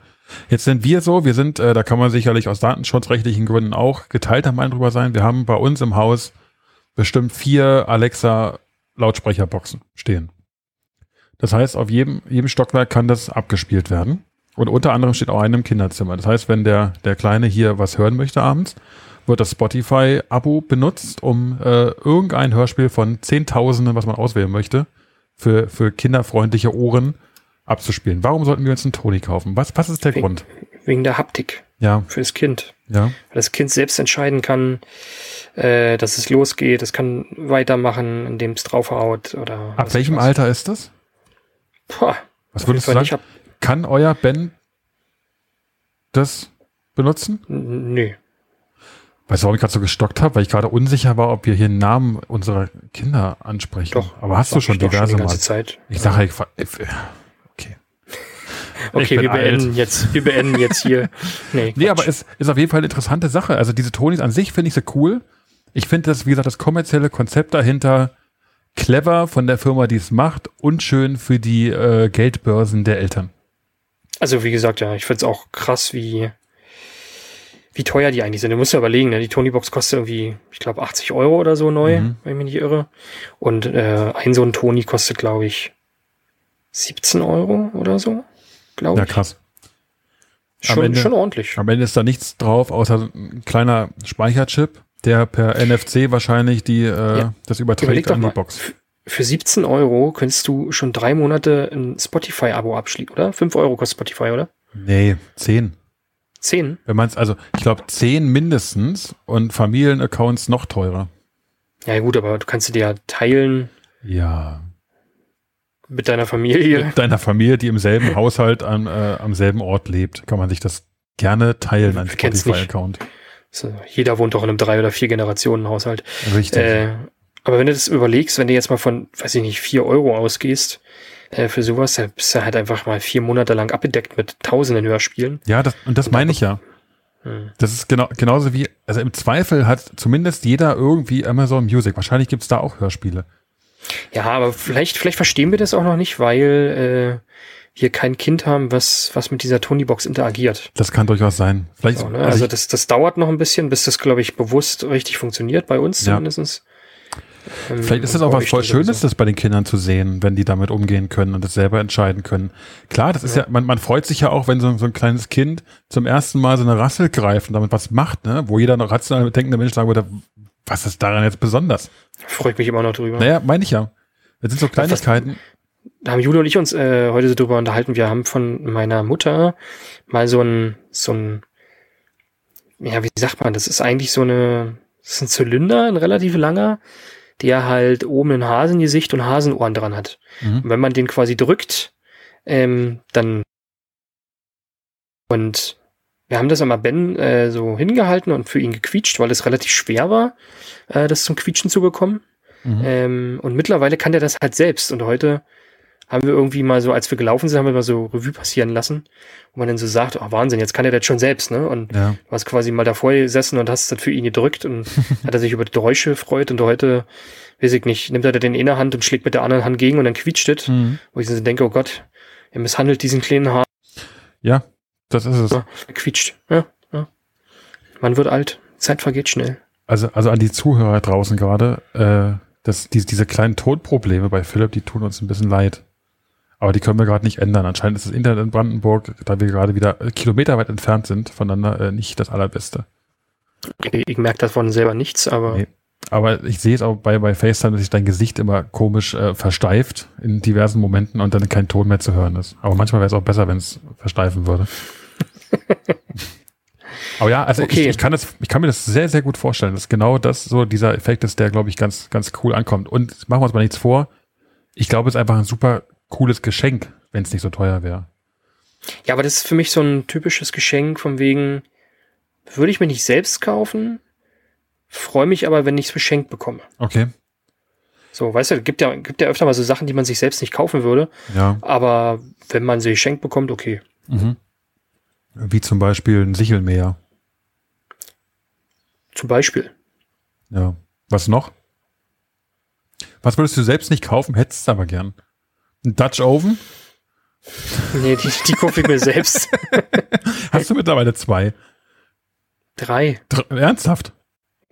Jetzt sind wir so, wir sind, äh, da kann man sicherlich aus datenschutzrechtlichen Gründen auch geteilter Meinung drüber sein. Wir haben bei uns im Haus bestimmt vier Alexa Lautsprecherboxen stehen. Das heißt, auf jedem, jedem Stockwerk kann das abgespielt werden. Und unter anderem steht auch eine im Kinderzimmer. Das heißt, wenn der, der Kleine hier was hören möchte abends, wird das Spotify-Abo benutzt, um äh, irgendein Hörspiel von Zehntausenden, was man auswählen möchte, für, für kinderfreundliche Ohren abzuspielen. Warum sollten wir uns einen Toni kaufen? Was, was ist der Wegen- Grund? Wegen der Haptik. Ja, für das Kind. Ja. Weil das Kind selbst entscheiden kann, äh, dass es losgeht. Es kann weitermachen, indem es draufhaut oder. Ab welchem. Alter ist das? Boah, Was würdest du sagen? nicht ab. Kann euer Ben das benutzen? Nö. Weißt du, warum ich gerade so gestockt habe? Weil ich gerade unsicher war, ob wir hier Namen unserer Kinder ansprechen. Doch. Aber hast du schon diverse die Mal. ganze Zeit. Ich sage halt, ich ver- äh, okay. Ich Okay, wir beenden alt. jetzt, wir beenden jetzt hier. Nee, Nee, aber es ist auf jeden Fall eine interessante Sache. Also diese Tonis an sich finde ich so cool. Ich finde das, wie gesagt, das kommerzielle Konzept dahinter clever von der Firma, die es macht und schön für die äh, Geldbörsen der Eltern. Also wie gesagt, ja, ich find's auch krass, wie, wie teuer die eigentlich sind. Du musst ja überlegen, ne? die Tony-Box kostet irgendwie, ich glaube, 80 Euro oder so neu, Mhm. wenn ich mich nicht irre. Und äh, ein so ein Tony kostet, glaube ich, 17 Euro oder so, glaube Ja, ich. krass. am Schon, Ende- schon ordentlich. Am Ende ist da nichts drauf, außer ein kleiner Speicherchip, der per NFC wahrscheinlich die, äh, Ja. das überträgt an die mal. Box. Für 17 Euro könntest du schon drei Monate ein Spotify-Abo abschließen, oder? 5 Euro kostet Spotify, oder? Nee, zehn. 10? Wenn man es, also ich glaube zehn mindestens und Familienaccounts noch teurer. Ja gut, aber du kannst sie dir ja teilen Ja. Mit deiner Familie. Mit deiner Familie, die im selben Haushalt am, äh, am selben Ort lebt, kann man sich das gerne teilen, ein? Spotify-Account. So, jeder wohnt doch in einem drei oder vier Generationen Haushalt. Richtig. Äh, aber wenn du das überlegst, wenn du jetzt mal von, weiß ich nicht, vier Euro ausgehst, äh, für sowas, dann bist du halt einfach mal vier Monate lang abgedeckt mit tausenden Hörspielen. ja, das, und das meine ich ja. Hm. Das ist genau, genauso wie, also im Zweifel hat zumindest jeder irgendwie Amazon Music. Wahrscheinlich gibt's da auch Hörspiele. Ja, aber vielleicht, vielleicht verstehen wir das auch noch nicht, weil äh, wir kein Kind haben, was, was mit dieser Tony-Box interagiert. Das kann durchaus sein. Vielleicht, So, ne? also Also das, das dauert noch ein bisschen, bis das, glaube ich, bewusst richtig funktioniert, bei uns Ja. zumindest. Ähm, vielleicht ist das auch was voll Schönes, sowieso. das bei den Kindern zu sehen, wenn die damit umgehen können und das selber entscheiden können. Klar, das ist ja, man, man freut sich ja auch, wenn so, so ein kleines Kind zum ersten Mal so eine Rassel greift und damit was macht, ne? wo jeder noch rational denkende Mensch sagen würde, was ist daran jetzt besonders? Freue ich mich immer noch drüber. Naja, meine ich ja. Das sind so Kleinigkeiten. da haben Julia und ich uns äh, heute so drüber unterhalten. Wir haben von meiner Mutter mal so ein, so ein, ja, wie sagt man, das ist eigentlich so eine, das ist ein Zylinder, ein relativ langer, der halt oben ein Hasengesicht und Hasenohren dran hat. Mhm. Und wenn man den quasi drückt, ähm, dann und wir haben das einmal Ben äh, so hingehalten und für ihn gequietscht, weil es relativ schwer war, äh, das zum Quietschen zu bekommen. Mhm. Ähm, und mittlerweile kann der das halt selbst. Und heute haben wir irgendwie mal so, als wir gelaufen sind, haben wir mal so Revue passieren lassen, wo man dann so sagt, oh Wahnsinn, jetzt kann er das schon selbst, ne? Und Ja. du hast quasi mal davor gesessen und hast das für ihn gedrückt und hat er sich über die Geräusche gefreut und heute, weiß ich nicht, nimmt er den in einer Hand und schlägt mit der anderen Hand gegen und dann quietscht es, Mhm. wo ich so denke, oh Gott, er misshandelt diesen kleinen Haar, ja, das ist es. er quietscht, ja, ja. Man wird alt, Zeit vergeht schnell. Also, also an die Zuhörer draußen gerade, äh, das, die, diese kleinen Tonprobleme bei Philipp, die tun uns ein bisschen leid. Aber die können wir gerade nicht ändern. Anscheinend ist das Internet in Brandenburg, da wir gerade wieder äh, kilometerweit entfernt sind voneinander, äh, nicht das allerbeste. Ich, ich merke davon selber nichts, aber Nee. Aber ich sehe es auch bei, bei FaceTime, dass sich dein Gesicht immer komisch äh, versteift in diversen Momenten und dann kein Ton mehr zu hören ist. Aber manchmal wäre es auch besser, wenn es versteifen würde. Aber ja, also Okay. ich, ich, kann das, ich kann mir das sehr, sehr gut vorstellen, dass genau das so dieser Effekt ist, der, glaube ich, ganz, ganz cool ankommt. Und machen wir uns mal nichts vor. Ich glaube, es ist einfach ein super cooles Geschenk, wenn es nicht so teuer wäre. Ja, aber das ist für mich so ein typisches Geschenk von wegen, würde ich mir nicht selbst kaufen, freue mich aber, wenn ich es beschenkt bekomme. Okay. So, weißt du, gibt ja, gibt ja öfter mal so Sachen, die man sich selbst nicht kaufen würde, Ja. aber wenn man sie geschenkt bekommt, okay. Mhm. Wie zum Beispiel ein Sichelmäher. Zum Beispiel. Ja. Was noch? Was würdest du selbst nicht kaufen, hättest du aber gern? Ein Dutch Oven? Nee, die, die kaufe ich mir selbst. Hast du mittlerweile zwei? Drei. Dr ernsthaft?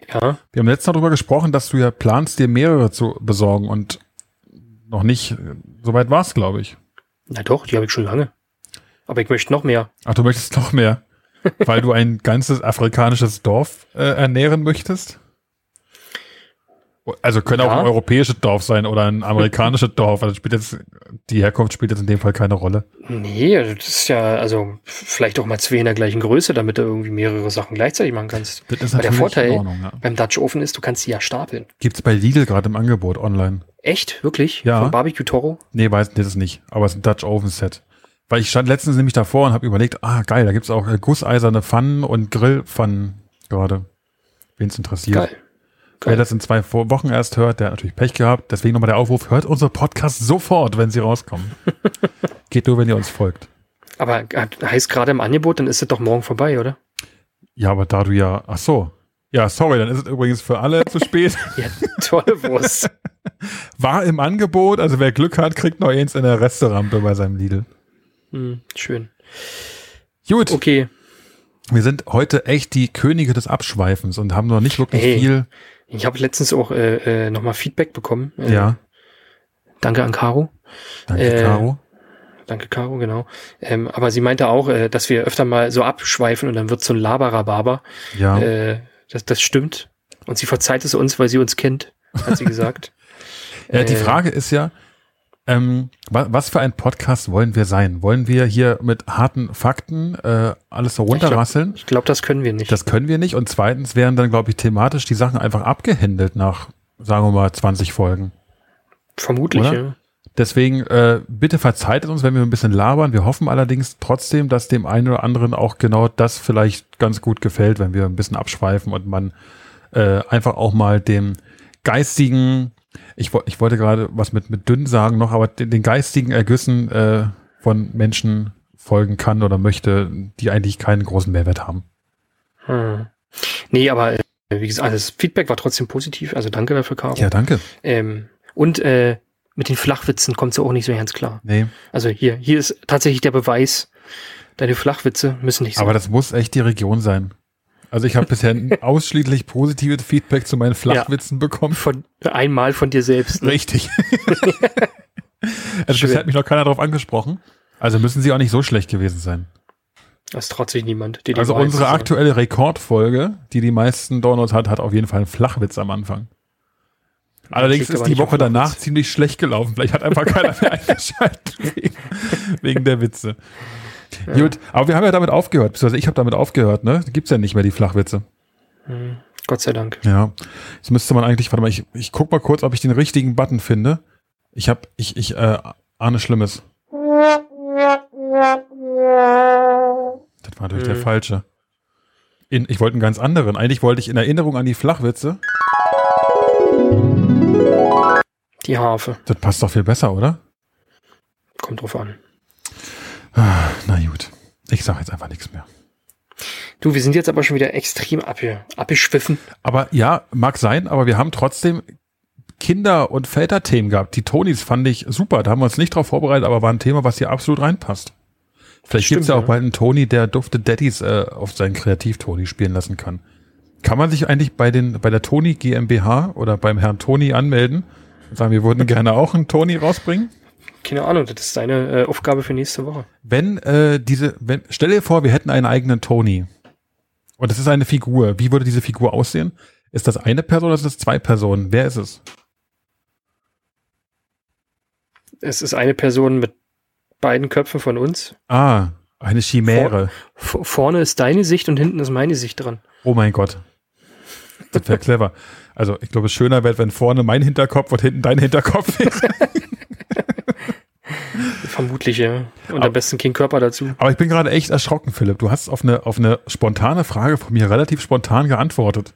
Ja. Wir haben letztens darüber gesprochen, dass du ja planst, dir mehrere zu besorgen und noch nicht, so weit war es, glaube ich. Na doch, die habe ich schon lange. Aber ich möchte noch mehr. Ach, du möchtest noch mehr, weil du ein ganzes afrikanisches Dorf äh, ernähren möchtest? Also können auch Ja. ein europäisches Dorf sein oder ein amerikanisches Dorf. Also spielt jetzt, die Herkunft spielt jetzt in dem Fall keine Rolle. Nee, also das ist ja, also vielleicht auch mal zwei in der gleichen Größe, damit du irgendwie mehrere Sachen gleichzeitig machen kannst. Das ist Aber der natürlich Vorteil in Ordnung, ja. beim Dutch Oven ist, du kannst die ja stapeln. Gibt's bei Lidl gerade im Angebot online. Echt? Wirklich? Ja. Von Barbecue Toro? Nee, weiß das ist nicht, aber es ist ein Dutch Oven Set. Weil ich stand letztens nämlich davor und habe überlegt, ah geil, da gibt's auch äh, gusseiserne Pfannen und Grillpfannen gerade. Wen's interessiert. Geil. Wer das in zwei Wo- Wochen erst hört, der hat natürlich Pech gehabt. Deswegen nochmal der Aufruf, hört unsere Podcasts sofort, wenn sie rauskommen. Geht nur, wenn ihr uns folgt. Aber äh, heißt gerade im Angebot, dann ist es doch morgen vorbei, oder? Ja, aber da du ja, ach so. Ja, sorry, dann ist es übrigens für alle zu spät. Ja, tolle Wurst. War im Angebot, also wer Glück hat, kriegt noch eins in der Restaurante bei seinem Lidl. Hm, schön. Gut, Okay. wir sind heute echt die Könige des Abschweifens und haben noch nicht wirklich Hey. viel. Ich habe letztens auch äh, äh, nochmal Feedback bekommen. Äh, Ja, Danke an Caro. danke, äh, Caro. Danke, Caro, genau. Ähm, aber sie meinte auch, äh, dass wir öfter mal so abschweifen und dann wird so ein Laberababer. Ja, Äh, das, das stimmt. Und sie verzeiht es uns, weil sie uns kennt, hat sie gesagt. äh, die äh, Frage ist ja, ähm, wa was für ein Podcast wollen wir sein? Wollen wir hier mit harten Fakten äh, alles so runterrasseln? Ich glaube, das können wir nicht. Das können wir nicht. Und zweitens wären dann, glaube ich, thematisch die Sachen einfach abgehändelt nach, sagen wir mal, 20 Folgen. Vermutlich, Oder? ja. Deswegen äh, bitte verzeiht uns, wenn wir ein bisschen labern. Wir hoffen allerdings trotzdem, dass dem einen oder anderen auch genau das vielleicht ganz gut gefällt, wenn wir ein bisschen abschweifen und man äh, einfach auch mal dem geistigen, ich, ich wollte gerade was mit, mit dünn sagen noch, aber den, den geistigen Ergüssen äh, von Menschen folgen kann oder möchte, die eigentlich keinen großen Mehrwert haben. Hm. Nee, aber äh, wie gesagt, also das Feedback war trotzdem positiv. Also danke dafür, Caro. Ja, danke. Ähm, und äh, mit den Flachwitzen kommt sie auch nicht so ganz klar. Nee, Also hier, hier ist tatsächlich der Beweis, deine Flachwitze müssen nicht sein. aber das muss echt die Region sein. Also ich habe bisher ausschließlich positives Feedback zu meinen Flachwitzen bekommen. von einmal von dir selbst. Ne? Richtig. also Schön. bisher hat mich noch keiner darauf angesprochen. Also müssen sie auch nicht so schlecht gewesen sein. Das traut sich niemand. dir die Also unsere sagen. aktuelle Rekordfolge, die die meisten Downloads hat, hat auf jeden Fall einen Flachwitz am Anfang. Allerdings ist die Woche danach ziemlich schlecht gelaufen. Vielleicht hat einfach keiner mehr eingeschaltet wegen, wegen der Witze. Gut, aber wir haben ja damit aufgehört, beziehungsweise ich habe damit aufgehört, ne? Gibt's ja nicht mehr die Flachwitze. Hm, Gott sei Dank. Ja. Jetzt müsste man eigentlich, warte mal, ich, ich guck mal kurz, ob ich den richtigen Button finde. Ich hab, ich, ich, äh, ahne Schlimmes. Das war natürlich der Hm. falsche. In, ich wollte einen ganz anderen. Eigentlich wollte ich in Erinnerung an die Flachwitze. Die Harfe. Das passt doch viel besser, oder? Kommt drauf an. Ah, Na gut. Ich sag jetzt einfach nichts mehr. Du, wir sind jetzt aber schon wieder extrem abge abgeschwiffen. Aber ja, mag sein, aber wir haben trotzdem Kinder- und Väterthemen gehabt. Die Tonys fand ich super. Da haben wir uns nicht drauf vorbereitet, aber war ein Thema, was hier absolut reinpasst. Vielleicht Stimmt, gibt's ja auch bald einen Tony, der Dufte Daddies äh, auf seinen Kreativ-Tony spielen lassen kann. Kann man sich eigentlich bei den bei der Tony GmbH oder beim Herrn Tony anmelden und sagen, wir würden gerne auch einen Tony rausbringen? Keine Ahnung, das ist deine äh, Aufgabe für nächste Woche. Wenn äh, diese, wenn, stell dir vor, wir hätten einen eigenen Tony. Und das ist eine Figur. Wie würde diese Figur aussehen? Ist das eine Person oder sind das zwei Personen? Wer ist es? Es ist eine Person mit beiden Köpfen von uns. Ah, eine Chimäre. V vorne ist deine Sicht und hinten ist meine Sicht dran. Oh mein Gott. Das wäre clever. Also ich glaube, es schöner wäre, wenn vorne mein Hinterkopf und hinten dein Hinterkopf wäre. Vermutlich, ja. Und Aber- am besten kein Körper dazu. Aber ich bin gerade echt erschrocken, Philipp. Du hast auf eine, auf eine spontane Frage von mir relativ spontan geantwortet.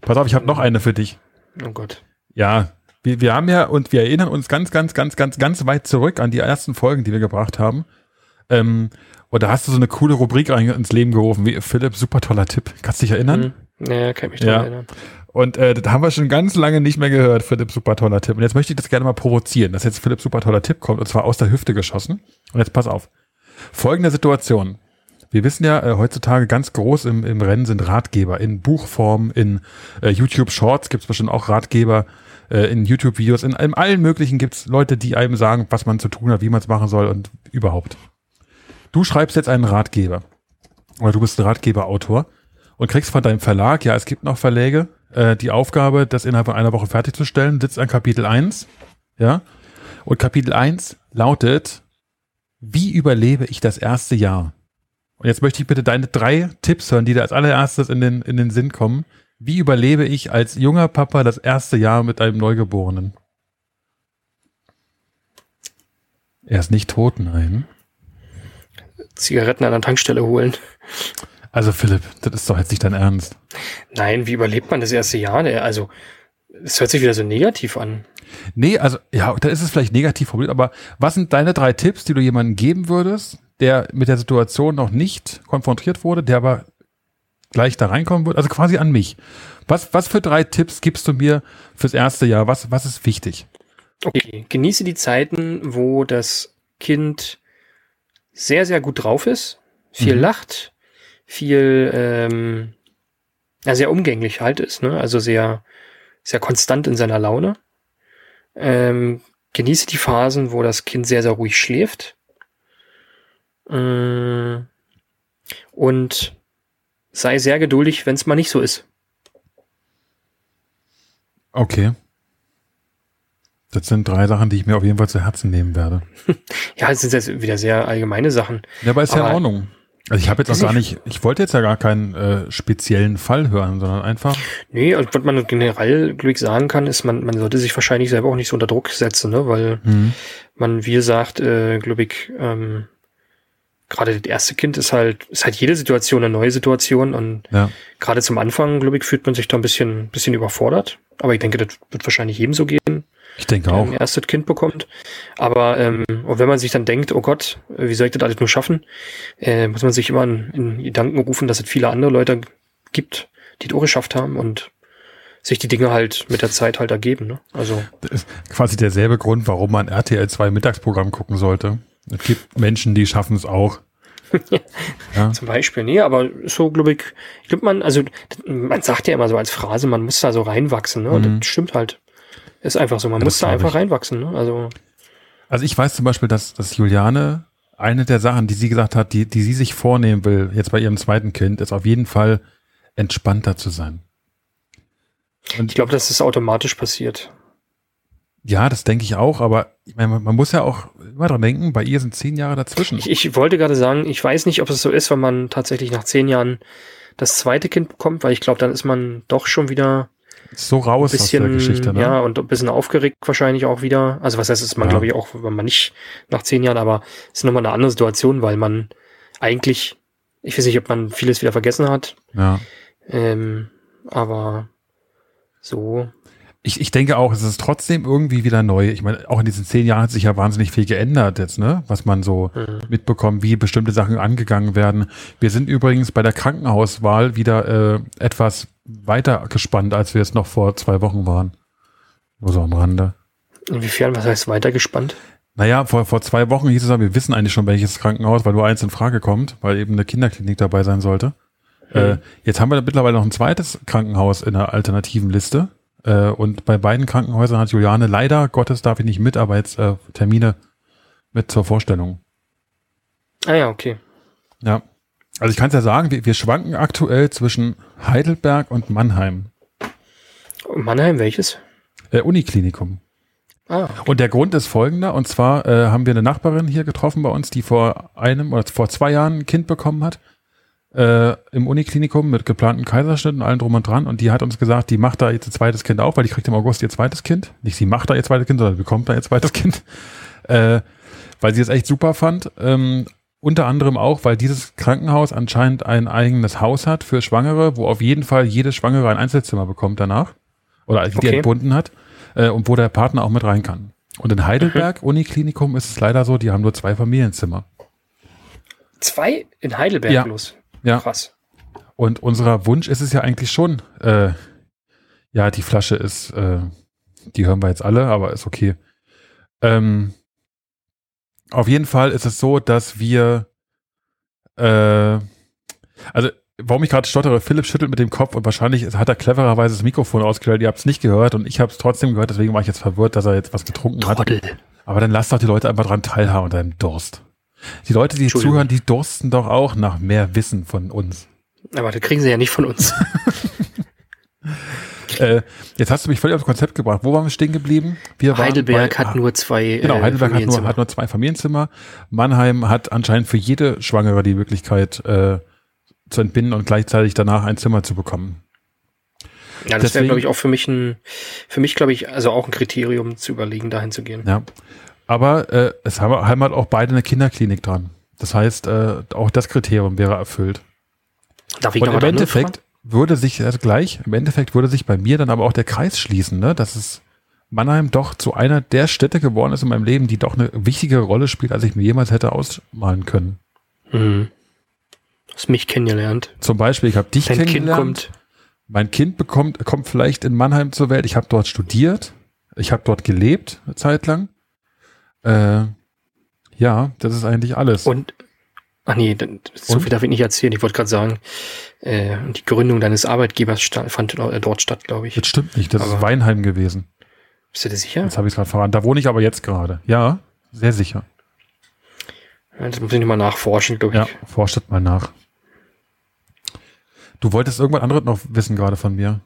Pass auf, ich habe noch eine für dich. Oh Gott. Ja, wir, wir haben ja und wir erinnern uns ganz, ganz, ganz, ganz, ganz weit zurück an die ersten Folgen, die wir gebracht haben. Ähm, und da hast du so eine coole Rubrik ins Leben gerufen, wie Philipp, super toller Tipp. Kannst du dich erinnern? Hm. Naja, kann ich mich dran Ja. erinnern. Und äh, das haben wir schon ganz lange nicht mehr gehört, Philipp, super toller Tipp. Und jetzt möchte ich das gerne mal provozieren, dass jetzt Philipp, super toller Tipp kommt, und zwar aus der Hüfte geschossen. Und jetzt pass auf. Folgende Situation. Wir wissen ja, äh, heutzutage ganz groß im, im Rennen sind Ratgeber. In Buchform, in äh, YouTube Shorts gibt's bestimmt auch Ratgeber, äh, in YouTube-Videos, in, in allen möglichen gibt's Leute, die einem sagen, was man zu tun hat, wie man es machen soll und überhaupt. Du schreibst jetzt einen Ratgeber. Oder du bist ein Ratgeberautor und kriegst von deinem Verlag, ja, es gibt noch Verläge, äh, die Aufgabe, das innerhalb von einer Woche fertigzustellen, sitzt an Kapitel 1. Ja. Und Kapitel 1 lautet, wie überlebe ich das erste Jahr? Und jetzt möchte ich bitte deine drei Tipps hören, die da als allererstes in den, in den Sinn kommen. Wie überlebe ich als junger Papa das erste Jahr mit einem Neugeborenen? Er ist nicht tot, nein. Zigaretten an der Tankstelle holen. Also Philipp, das ist doch jetzt nicht dein Ernst. Nein, wie überlebt man das erste Jahr? Also, es hört sich wieder so negativ an. Nee, also ja, da ist es vielleicht negativ formuliert, aber was sind deine drei Tipps, die du jemandem geben würdest, der mit der Situation noch nicht konfrontiert wurde, der aber gleich da reinkommen wird? Also quasi an mich. Was, was für drei Tipps gibst du mir fürs erste Jahr? Was, was ist wichtig? Okay, genieße die Zeiten, wo das Kind sehr, sehr gut drauf ist, viel Mhm. lacht, viel, ähm, ja, sehr umgänglich halt ist, ne? Also sehr, sehr konstant in seiner Laune. Ähm, genieße die Phasen, wo das Kind sehr, sehr ruhig schläft. Ähm, und sei sehr geduldig, wenn es mal nicht so ist. Okay. Das sind drei Sachen, die ich mir auf jeden Fall zu Herzen nehmen werde. Ja, es sind jetzt wieder sehr allgemeine Sachen. Ja, aber ist ja in Aber- Ordnung. Also ich habe jetzt auch gar ist nicht, ich wollte jetzt ja gar keinen äh, speziellen Fall hören, sondern einfach, Nee, und was man generell, glaube ich, sagen kann, ist, man, man sollte sich wahrscheinlich selber auch nicht so unter Druck setzen, ne? weil hm, man, wie gesagt, äh, glaube ich, ähm, gerade das erste Kind ist halt, ist halt jede Situation eine neue Situation und ja, gerade zum Anfang, glaube ich, fühlt man sich da ein bisschen, bisschen überfordert. Aber ich denke, das wird wahrscheinlich jedem so gehen, ich denke der auch. ein erstes Kind bekommt. Aber ähm, und wenn man sich dann denkt, oh Gott, wie soll ich das alles nur schaffen, äh, muss man sich immer in, in Gedanken rufen, dass es viele andere Leute gibt, die es auch geschafft haben und sich die Dinge halt mit der Zeit halt ergeben. Ne? Also Das ist quasi derselbe Grund, warum man RTL 2 Mittagsprogramm gucken sollte. Es gibt Menschen, die schaffen es auch. ja. zum Beispiel, nee, aber so glaube ich, ich glaube man, also man sagt ja immer so als Phrase, man muss da so reinwachsen, ne? Und Mhm. das stimmt halt. Ist einfach so, man Ja, muss da einfach ich. reinwachsen, ne? Also Also ich weiß zum Beispiel, dass, dass Juliane eine der Sachen, die sie gesagt hat, die, die sie sich vornehmen will, jetzt bei ihrem zweiten Kind, ist auf jeden Fall entspannter zu sein. Und ich glaube, dass das automatisch passiert. ja, das denke ich auch, aber ich meine, man- man muss ja auch immer dran denken, bei ihr sind zehn Jahre dazwischen. Ich, ich wollte gerade sagen, ich weiß nicht, ob es so ist, wenn man tatsächlich nach zehn Jahren das zweite Kind bekommt, weil ich glaube, dann ist man doch schon wieder so raus aus der bisschen, Geschichte, ne? ja, und ein bisschen aufgeregt wahrscheinlich auch wieder. Also was heißt, ist man, Ja. glaube ich, auch, wenn man nicht nach zehn Jahren, aber es ist nochmal eine andere Situation, weil man eigentlich, ich weiß nicht, ob man vieles wieder vergessen hat, ja. ähm, aber so, Ich, ich denke auch, es ist trotzdem irgendwie wieder neu. Ich meine, auch in diesen zehn Jahren hat sich ja wahnsinnig viel geändert jetzt, ne? Was man so mhm. mitbekommt, wie bestimmte Sachen angegangen werden. Wir sind übrigens bei der Krankenhauswahl wieder äh, etwas weiter gespannt, als wir es noch vor zwei Wochen waren. Nur so am Rande. inwiefern, was heißt weitergespannt? Naja, vor, vor zwei Wochen hieß es ja, wir wissen eigentlich schon, welches Krankenhaus, weil nur eins in Frage kommt, weil eben eine Kinderklinik dabei sein sollte. Äh, jetzt haben wir mittlerweile noch ein zweites Krankenhaus in der alternativen Liste. Äh, und bei beiden Krankenhäusern hat Juliane leider, Gottes darf ich nicht mit, aber jetzt äh, Termine mit zur Vorstellung. Ah ja, okay. Ja. Also ich kann es ja sagen, wir, wir schwanken aktuell zwischen Heidelberg und Mannheim. Mannheim, welches? Äh, Uniklinikum. Ah, Und der Grund ist folgender, und zwar äh, haben wir eine Nachbarin hier getroffen bei uns, die vor einem oder vor zwei Jahren ein Kind bekommen hat, äh, im Uniklinikum mit geplanten Kaiserschnitt und allem drum und dran. Und die hat uns gesagt, die macht da jetzt ein zweites Kind auf, weil die kriegt im August ihr zweites Kind. Nicht sie macht da ihr zweites Kind, sondern bekommt da ihr zweites Kind. Äh, weil sie es echt super fand. Ähm, unter anderem auch, weil dieses Krankenhaus anscheinend ein eigenes Haus hat für Schwangere, wo auf jeden Fall jede Schwangere ein Einzelzimmer bekommt danach. Oder die Okay. entbunden hat. Äh, und wo der Partner auch mit rein kann. Und in Heidelberg, Uniklinikum, ist es leider so, die haben nur zwei Familienzimmer. zwei in Heidelberg Ja. los. Ja. Krass. Und unser Wunsch ist es ja eigentlich schon, äh, ja, die Flasche ist, äh, die hören wir jetzt alle, aber ist okay. Ähm, auf jeden Fall ist es so, dass wir, äh, also warum ich gerade stottere, Philipp schüttelt mit dem Kopf und wahrscheinlich hat er clevererweise das Mikrofon ausgestellt, ihr habt es nicht gehört und ich habe es trotzdem gehört, deswegen war ich jetzt verwirrt, dass er jetzt was getrunken hat. Trottel. Aber dann lasst doch die Leute einfach dran teilhaben und deinem Durst. Die Leute, die zuhören, die dursten doch auch nach mehr Wissen von uns. Aber das kriegen sie ja nicht von uns. Äh, jetzt hast du mich völlig aufs Konzept gebracht. Wo waren wir stehen geblieben? Wir Heidelberg bei- hat ah, nur zwei Genau, äh, Heidelberg hat nur, Familienzimmer. hat nur zwei Familienzimmer. Mannheim hat anscheinend für jede Schwangere die Möglichkeit, äh, zu entbinden und gleichzeitig danach ein Zimmer zu bekommen. Ja, das wäre, glaube ich, auch für mich ein, für mich, glaube ich, also auch ein Kriterium zu überlegen, dahin zu gehen. Ja. Aber äh, es haben, haben halt auch beide eine Kinderklinik dran. Das heißt, äh, auch das Kriterium wäre erfüllt. Darf ich Und im Endeffekt würde sich also gleich, im Endeffekt würde sich bei mir dann aber auch der Kreis schließen, ne? dass es Mannheim doch zu einer der Städte geworden ist in meinem Leben, die doch eine wichtigere Rolle spielt, als ich mir jemals hätte ausmalen können. Mhm. Hast mich kennengelernt. Zum Beispiel, ich habe dich Dein Kind kennengelernt. kommt. Mein Kind bekommt, kommt vielleicht in Mannheim zur Welt. Ich habe dort studiert. Ich habe dort gelebt, eine Zeit lang. Äh, ja, das ist eigentlich alles. Und, ach nee, dann- so Und? viel darf ich nicht erzählen. Ich wollte gerade sagen, äh, die Gründung deines Arbeitgebers stand, fand äh, dort statt, glaube ich. das stimmt nicht, das ist Aber- Weinheim gewesen. Bist du dir sicher? Jetzt habe ich es gerade verraten. Da wohne ich aber jetzt gerade. Ja, sehr sicher. Das muss ich nochmal nachforschen, glaube ich. Ja, forscht mal nach. Du wolltest irgendwas anderes noch wissen gerade von mir.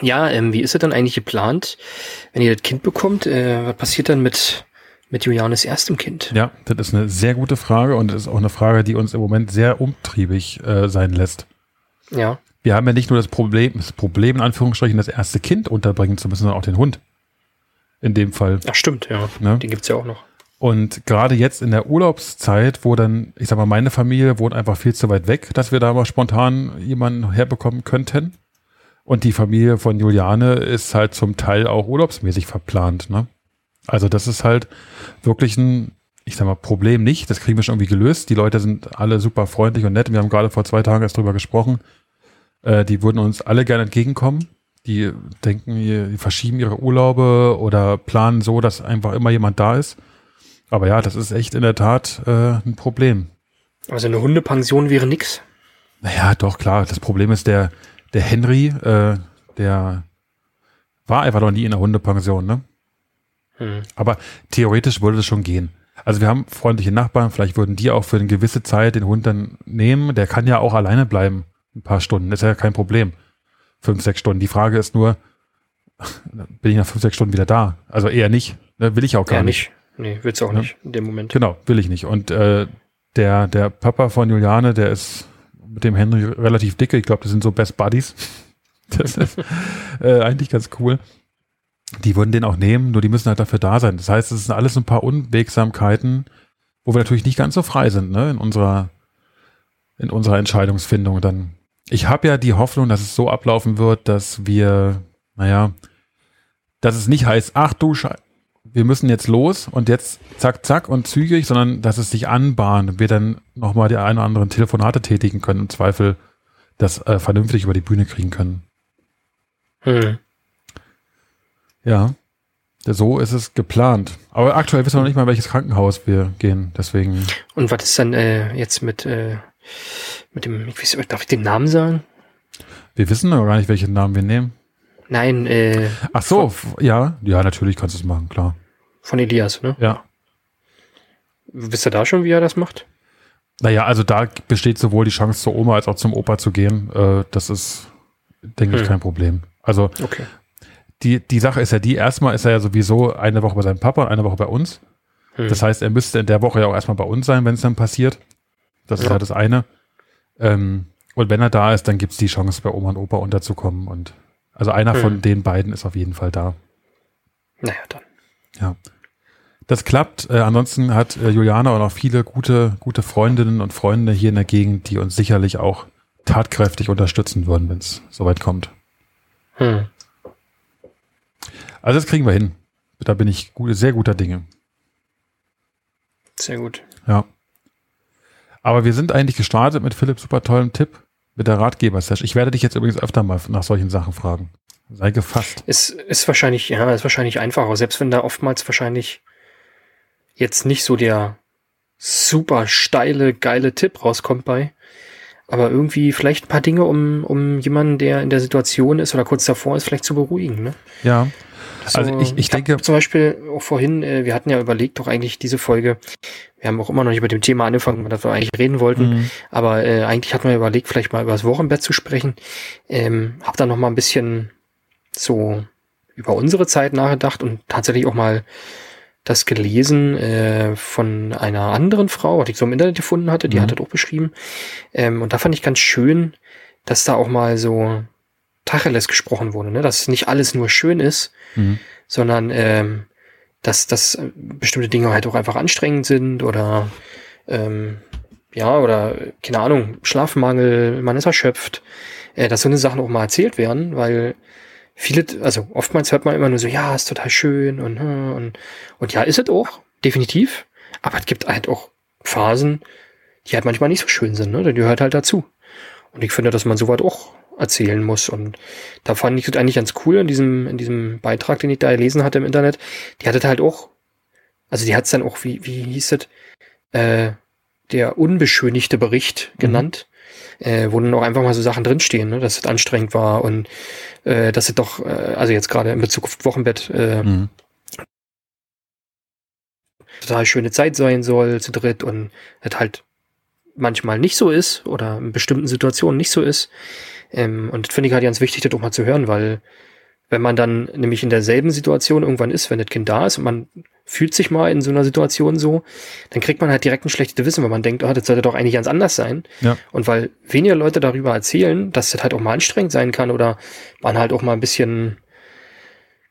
Ja, ähm, wie ist es dann eigentlich geplant, wenn ihr das Kind bekommt? Äh, was passiert dann mit, mit Julianes erstem Kind? Ja, das ist eine sehr gute Frage und das ist auch eine Frage, die uns im Moment sehr umtriebig äh, sein lässt. Ja. Wir haben ja nicht nur das Problem, das Problem in Anführungsstrichen, das erste Kind unterbringen zu müssen, sondern auch den Hund. In dem Fall. Ach, stimmt, ja. Ne? Den gibt's ja auch noch. Und gerade jetzt in der Urlaubszeit, wo dann, ich sag mal, meine Familie wohnt einfach viel zu weit weg, dass wir da mal spontan jemanden herbekommen könnten. Und die Familie von Juliane ist halt zum Teil auch urlaubsmäßig verplant. Ne? Also das ist halt wirklich ein, ich sag mal, Problem nicht. Das kriegen wir schon irgendwie gelöst. Die Leute sind alle super freundlich und nett. Wir haben gerade vor zwei Tagen erst drüber gesprochen. Äh, die würden uns alle gerne entgegenkommen. Die denken, die verschieben ihre Urlaube oder planen so, dass einfach immer jemand da ist. Aber ja, das ist echt in der Tat äh, ein Problem. Also eine Hundepension wäre nix. Naja, doch, klar. Das Problem ist, der, der Henry, äh, der war einfach noch nie in der Hundepension, ne? Hm. Aber theoretisch würde es schon gehen. Also wir haben freundliche Nachbarn, vielleicht würden die auch für eine gewisse Zeit den Hund dann nehmen. Der kann ja auch alleine bleiben, ein paar Stunden. Das ist ja kein Problem. Fünf, sechs Stunden. Die Frage ist nur, bin ich nach fünf, sechs Stunden wieder da? Also eher nicht. Ne? Will ich auch gar Ja, nicht. nicht. Nee, willst du auch Ja. nicht in dem Moment. Genau, will ich nicht. Und äh, der, der Papa von Juliane, der ist mit dem Henry relativ dicke. Ich glaube, das sind so Best Buddies. Das ist äh, eigentlich ganz cool. Die würden den auch nehmen, nur die müssen halt dafür da sein. Das heißt, es sind alles ein paar Unwegsamkeiten, wo wir natürlich nicht ganz so frei sind, ne, in unserer, in unserer Entscheidungsfindung dann. Ich habe ja die Hoffnung, dass es so ablaufen wird, dass wir, naja, dass es nicht heißt, ach du Scheiße, wir müssen jetzt los und jetzt zack, zack und zügig, sondern dass es sich anbahnt und wir dann nochmal die ein oder anderen Telefonate tätigen können, im Zweifel das äh, vernünftig über die Bühne kriegen können. Hm. Ja, so ist es geplant. Aber aktuell wissen wir noch nicht mal, welches Krankenhaus wir gehen, deswegen. Und was ist dann äh, jetzt mit, äh, mit dem, ich weiß, darf ich den Namen sagen? Wir wissen noch gar nicht, welchen Namen wir nehmen. Nein, äh, Ach so, ja, ja, natürlich kannst du es machen, klar. von Elias, ne? Ja. Wisst ihr da schon, wie er das macht? Naja, also da besteht sowohl die Chance zur Oma als auch zum Opa zu gehen. Äh, das ist, denke ich, Hm. kein Problem. Also Okay. Die, die Sache ist ja die, erstmal ist er ja sowieso eine Woche bei seinem Papa und eine Woche bei uns. Hm. Das heißt, er müsste in der Woche ja auch erstmal bei uns sein, wenn es dann passiert. Das ist Ja. ja das eine. Ähm, und wenn er da ist, dann gibt es die Chance, bei Oma und Opa unterzukommen. Und also einer Hm. von den beiden ist auf jeden Fall da. Naja, dann. Ja. Das klappt. Äh, ansonsten hat äh, Juliana auch noch viele gute, gute Freundinnen und Freunde hier in der Gegend, die uns sicherlich auch tatkräftig unterstützen würden, wenn es soweit kommt. Hm. Also das kriegen wir hin. Da bin ich gut, sehr guter Dinge. Sehr gut. Ja. Aber wir sind eigentlich gestartet mit Philipp super tollem Tipp mit der Ratgeber-Session. Ich werde dich jetzt übrigens öfter mal nach solchen Sachen fragen. Sei gefasst. Ist, ist wahrscheinlich, ja, ist wahrscheinlich einfacher, selbst wenn da oftmals wahrscheinlich jetzt nicht so der super steile, geile Tipp rauskommt bei. Aber irgendwie vielleicht ein paar Dinge, um, um jemanden, der in der Situation ist oder kurz davor ist, vielleicht zu beruhigen. Ne? Ja. So, Also ich- ich hab denke- zum Beispiel auch vorhin, äh, wir hatten ja überlegt, doch eigentlich diese Folge, wir haben auch immer noch nicht mit dem Thema angefangen, über das wir eigentlich reden wollten, Mhm. aber äh, eigentlich hatten wir überlegt, vielleicht mal über das Wochenbett zu sprechen. Ähm, hab da noch mal ein bisschen so über unsere Zeit nachgedacht und tatsächlich auch mal das gelesen äh, von einer anderen Frau, die ich so im Internet gefunden hatte, die mhm. hat das auch beschrieben. Ähm, und da fand ich ganz schön, dass da auch mal so Tacheles gesprochen wurde, ne? dass nicht alles nur schön ist, mhm. sondern ähm, dass, dass bestimmte Dinge halt auch einfach anstrengend sind oder ähm, ja, oder keine Ahnung, Schlafmangel, man ist erschöpft, äh, dass so eine Sachen auch mal erzählt werden, weil viele, also oftmals hört man immer nur so, ja, ist total schön und, hm, und, und ja, ist es auch, definitiv. Aber es gibt halt auch Phasen, die halt manchmal nicht so schön sind, ne? Die gehört halt dazu. Und ich finde, dass man sowas auch erzählen muss. Und da fand ich es eigentlich ganz cool in diesem, in diesem Beitrag, den ich da gelesen hatte im Internet. Die hatte halt auch, also die hat es dann auch, wie, wie hieß es, äh, der unbeschönigte Bericht mhm. genannt äh, wo dann auch einfach mal so Sachen drinstehen, ne? dass es anstrengend war und äh, dass es doch, äh, also jetzt gerade in Bezug auf Wochenbett, äh, mhm. total schöne Zeit sein soll zu dritt und es halt manchmal nicht so ist oder in bestimmten Situationen nicht so ist. Ähm, und das finde ich halt ganz wichtig, das auch mal zu hören, weil wenn man dann nämlich in derselben Situation irgendwann ist, wenn das Kind da ist und man fühlt sich mal in so einer Situation so, dann kriegt man halt direkt ein schlechtes Gewissen, weil man denkt, oh, das sollte doch eigentlich ganz anders sein. Ja. Und weil weniger Leute darüber erzählen, dass das halt auch mal anstrengend sein kann oder man halt auch mal ein bisschen,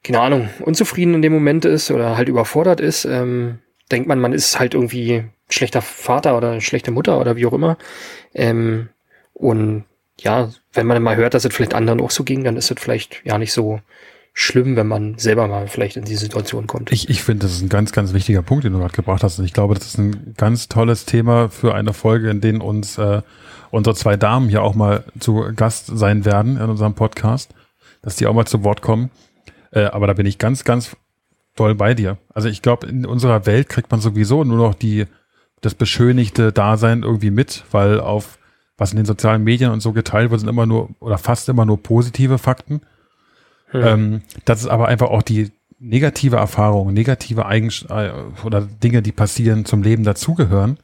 keine Ahnung, unzufrieden in dem Moment ist oder halt überfordert ist, ähm, denkt man, man ist halt irgendwie schlechter Vater oder schlechte Mutter oder wie auch immer. Ähm, und ja, wenn man mal hört, dass es vielleicht anderen auch so ging, dann ist es vielleicht ja nicht so schlimm, wenn man selber mal vielleicht in die Situation kommt. Ich, ich finde, das ist ein ganz, ganz wichtiger Punkt, den du gerade gebracht hast. Und ich glaube, das ist ein ganz tolles Thema für eine Folge, in denen uns äh, unsere zwei Damen hier auch mal zu Gast sein werden in unserem Podcast, dass die auch mal zu Wort kommen. Äh, aber da bin ich ganz, ganz doll bei dir. Also ich glaube, in unserer Welt kriegt man sowieso nur noch die das beschönigte Dasein irgendwie mit, weil auf was in den sozialen Medien und so geteilt wird, sind immer nur oder fast immer nur positive Fakten. Hm. Ähm, das ist aber einfach auch die negative Erfahrung, negative Eigenschaften äh, oder Dinge, die passieren, zum Leben dazugehören,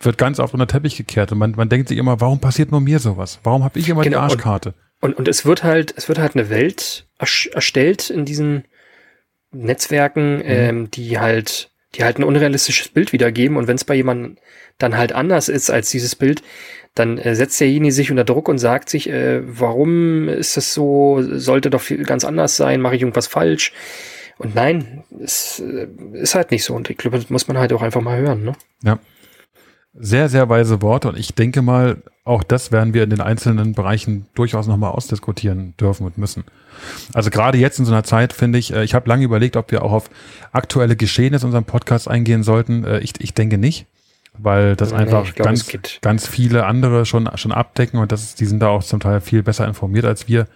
wird ganz oft unter Teppich gekehrt. Und man, man denkt sich immer, warum passiert nur mir sowas? Warum habe ich immer genau, die Arschkarte? Und, und, und es wird halt, es wird halt eine Welt erstellt in diesen Netzwerken, mhm. ähm, die halt, die halt ein unrealistisches Bild wiedergeben. Und wenn es bei jemandem dann halt anders ist als dieses Bild, dann äh, setzt derjenige sich unter Druck und sagt sich, äh, warum ist das so, sollte doch viel ganz anders sein, mache ich irgendwas falsch? Und nein, es äh, ist halt nicht so. Und ich glaube, das muss man halt auch einfach mal hören. Ne? Ja. Sehr, sehr weise Worte. Und ich denke mal, auch das werden wir in den einzelnen Bereichen durchaus nochmal ausdiskutieren dürfen und müssen. Also gerade jetzt in so einer Zeit finde ich, äh, ich habe lange überlegt, ob wir auch auf aktuelle Geschehnisse in unserem Podcast eingehen sollten. Äh, ich, ich denke nicht weil das nee, einfach glaub, ganz, ganz viele andere schon, schon abdecken und das, die sind da auch zum Teil viel besser informiert als wir.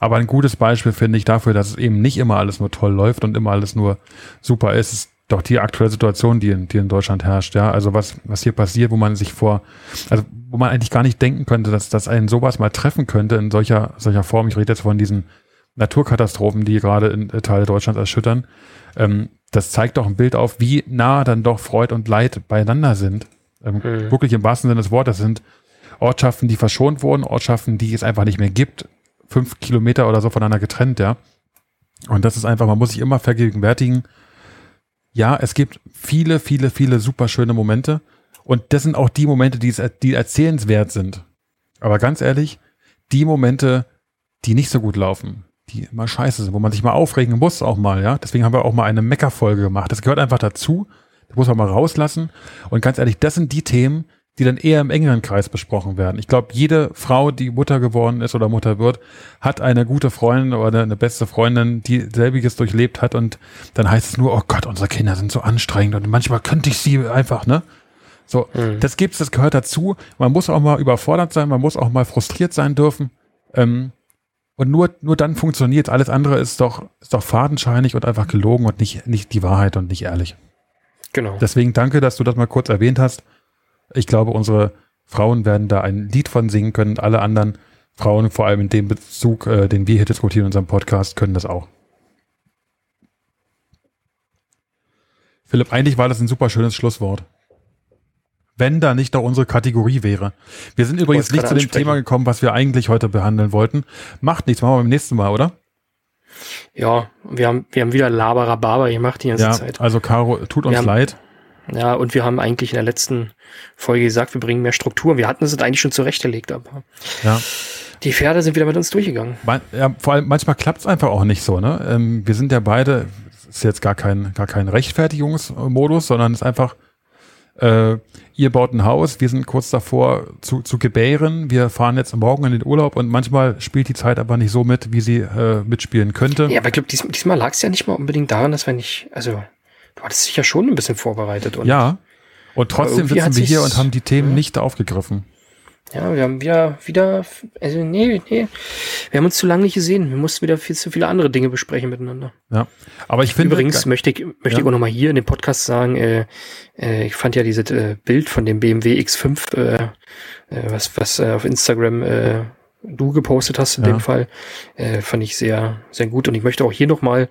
Aber ein gutes Beispiel finde ich dafür, dass es eben nicht immer alles nur toll läuft und immer alles nur super ist, ist doch die aktuelle Situation, die in, die in Deutschland herrscht. Ja, also was, was hier passiert, wo man sich vor, also wo man eigentlich gar nicht denken könnte, dass, dass einen sowas mal treffen könnte in solcher, solcher Form. Ich rede jetzt von diesen Naturkatastrophen, die gerade in Teile Deutschlands erschüttern. Ähm, das zeigt doch ein Bild auf, wie nah dann doch Freud und Leid beieinander sind. Ähm, mhm. Wirklich im wahrsten Sinne des Wortes sind Ortschaften, die verschont wurden, Ortschaften, die es einfach nicht mehr gibt, fünf Kilometer oder so voneinander getrennt, ja. Und das ist einfach, man muss sich immer vergegenwärtigen, ja, es gibt viele, viele, viele super schöne Momente. Und das sind auch die Momente, die, die erzählenswert sind. Aber ganz ehrlich, die Momente, die nicht so gut laufen, die immer scheiße sind, wo man sich mal aufregen muss auch mal, ja. Deswegen haben wir auch mal eine Meckerfolge gemacht. Das gehört einfach dazu. Das muss man mal rauslassen. Und ganz ehrlich, das sind die Themen, die dann eher im engeren Kreis besprochen werden. Ich glaube, jede Frau, die Mutter geworden ist oder Mutter wird, hat eine gute Freundin oder eine beste Freundin, die selbiges durchlebt hat und dann heißt es nur, oh Gott, unsere Kinder sind so anstrengend und manchmal könnte ich sie einfach, ne? So, mhm. das gibt's, das gehört dazu. Man muss auch mal überfordert sein, man muss auch mal frustriert sein dürfen. Ähm, und nur, nur dann funktioniert. Alles andere ist doch, ist doch fadenscheinig und einfach gelogen und nicht, nicht die Wahrheit und nicht ehrlich. Genau. Deswegen danke, dass du das mal kurz erwähnt hast. Ich glaube, unsere Frauen werden da ein Lied von singen können. Alle anderen Frauen, vor allem in dem Bezug, äh, den wir hier diskutieren in unserem Podcast, können das auch. Philipp, eigentlich war das ein super schönes Schlusswort wenn da nicht doch unsere Kategorie wäre. Wir sind übrigens nicht zu dem Thema gekommen, was wir eigentlich heute behandeln wollten. Macht nichts, machen wir beim nächsten Mal, oder? Ja, wir haben, wir haben wieder Laberababa gemacht die ganze Ja, Zeit. also Caro, tut uns haben- leid. Ja, und wir haben eigentlich in der letzten Folge gesagt, wir bringen mehr Struktur. Wir hatten es eigentlich schon zurechtgelegt, aber Ja. die Pferde sind wieder mit uns durchgegangen. Man, ja, vor allem manchmal klappt es einfach auch nicht so. Ne? Ähm, wir sind ja beide, es ist jetzt gar kein, gar kein Rechtfertigungsmodus, sondern es ist einfach, äh, ihr baut ein Haus, wir sind kurz davor zu, zu gebären, wir fahren jetzt morgen in den Urlaub und manchmal spielt die Zeit aber nicht so mit, wie sie äh, mitspielen könnte. Ja, aber ich glaube, dies, diesmal lag es ja nicht mal unbedingt daran, dass wir nicht, also du hattest dich ja schon ein bisschen vorbereitet. Und Ja. Und trotzdem sitzen wir hier und haben die Themen Ja. nicht aufgegriffen. Ja, wir haben wieder, wieder, also nee, nee, wir haben uns zu lange nicht gesehen. Wir mussten wieder viel zu viele andere Dinge besprechen miteinander. Ja. Aber ich finde. Übrigens möchte ich, möchte Ja. ich auch nochmal hier in dem Podcast sagen, äh, äh, ich fand ja dieses äh, Bild von dem BMW X5, äh, äh, was, was äh, auf Instagram äh, du gepostet hast in Ja. dem Fall, äh, fand ich sehr, sehr gut. Und ich möchte auch hier nochmal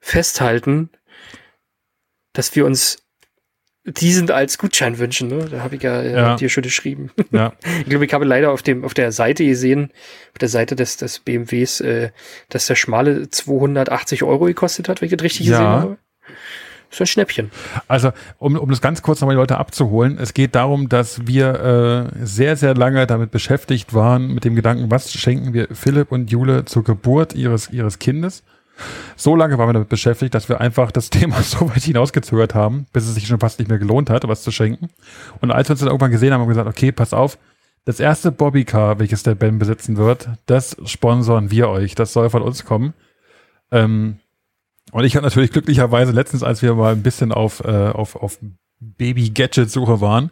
festhalten, dass wir uns diesen als Gutschein wünschen. Ne? Da habe ich ja, äh, Ja. dir schon geschrieben. Ja. Ich glaube, ich habe leider auf dem auf der Seite gesehen, auf der Seite des, des BMWs, äh, dass der schmale 280 Euro gekostet hat, wenn ich das richtig Ja. gesehen habe. So ein Schnäppchen. Also, um, um das ganz kurz nochmal die Leute abzuholen, es geht darum, dass wir äh, sehr, sehr lange damit beschäftigt waren, mit dem Gedanken, was schenken wir Philipp und Jule zur Geburt ihres, ihres Kindes. So lange waren wir damit beschäftigt, dass wir einfach das Thema so weit hinausgezögert haben, bis es sich schon fast nicht mehr gelohnt hat, was zu schenken. Und als wir uns dann irgendwann gesehen haben, haben wir gesagt, okay, pass auf, das erste Bobbycar, welches der Ben besitzen wird, das sponsoren wir euch. Das soll von uns kommen. Ähm, und ich habe natürlich glücklicherweise letztens, als wir mal ein bisschen auf, äh, auf, auf Baby-Gadget-Suche waren,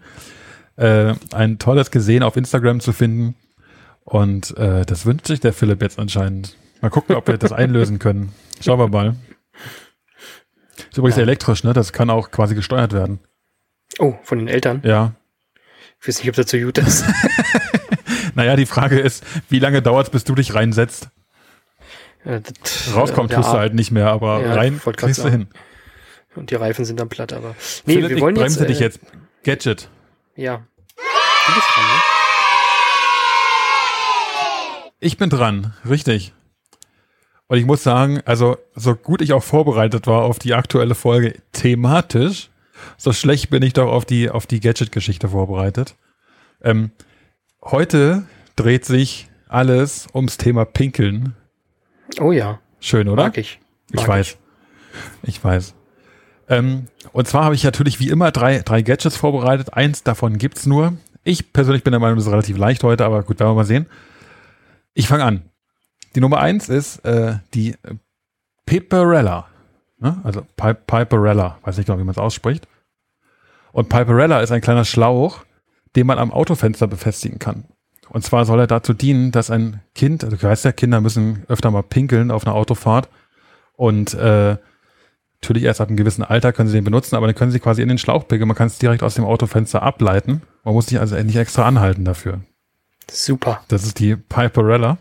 äh, ein tolles gesehen auf Instagram zu finden. Und äh, das wünscht sich der Philipp jetzt anscheinend. Mal gucken, ob wir das einlösen können. Schauen wir mal. Ist übrigens Ja. elektrisch, ne? Das kann auch quasi gesteuert werden. Oh, von den Eltern. Ja. Ich weiß nicht, ob das so gut ist. Naja, die Frage ist, wie lange dauert es, bis du dich reinsetzt? Ja, das- Rauskommen äh, tust du halt nicht mehr, aber Ja, rein kriegst du hin. Und die Reifen sind dann platt, aber. Nee, Philipp, wir ich wollen bremse jetzt. dich äh, jetzt. Gadget. Ja. Du bist dran, ne? Ich bin dran, richtig. Und ich muss sagen, also so gut ich auch vorbereitet war auf die aktuelle Folge thematisch, so schlecht bin ich doch auf die, auf die Gadget-Geschichte vorbereitet. Ähm, heute dreht sich alles ums Thema Pinkeln. Oh ja. Schön, oder? Mag ich. Ich Mag weiß. Ich weiß. Ähm, und zwar habe ich natürlich wie immer drei, drei Gadgets vorbereitet. Eins davon gibt's nur. Ich persönlich bin der Meinung, das ist relativ leicht heute, aber gut, werden wir mal sehen. Ich fange an. Die Nummer eins ist äh, die Piperella. Ne? Also Pi Piperella. Weiß nicht genau, wie man es ausspricht. Und Piperella ist ein kleiner Schlauch, den man am Autofenster befestigen kann. Und zwar soll er dazu dienen, dass ein Kind, also du weißt ja, Kinder müssen öfter mal pinkeln auf einer Autofahrt. Und äh, natürlich erst ab einem gewissen Alter können sie den benutzen, aber dann können sie quasi in den Schlauch pinkeln. Man kann es direkt aus dem Autofenster ableiten. Man muss sich also nicht extra anhalten dafür. Super. Das ist die Piperella.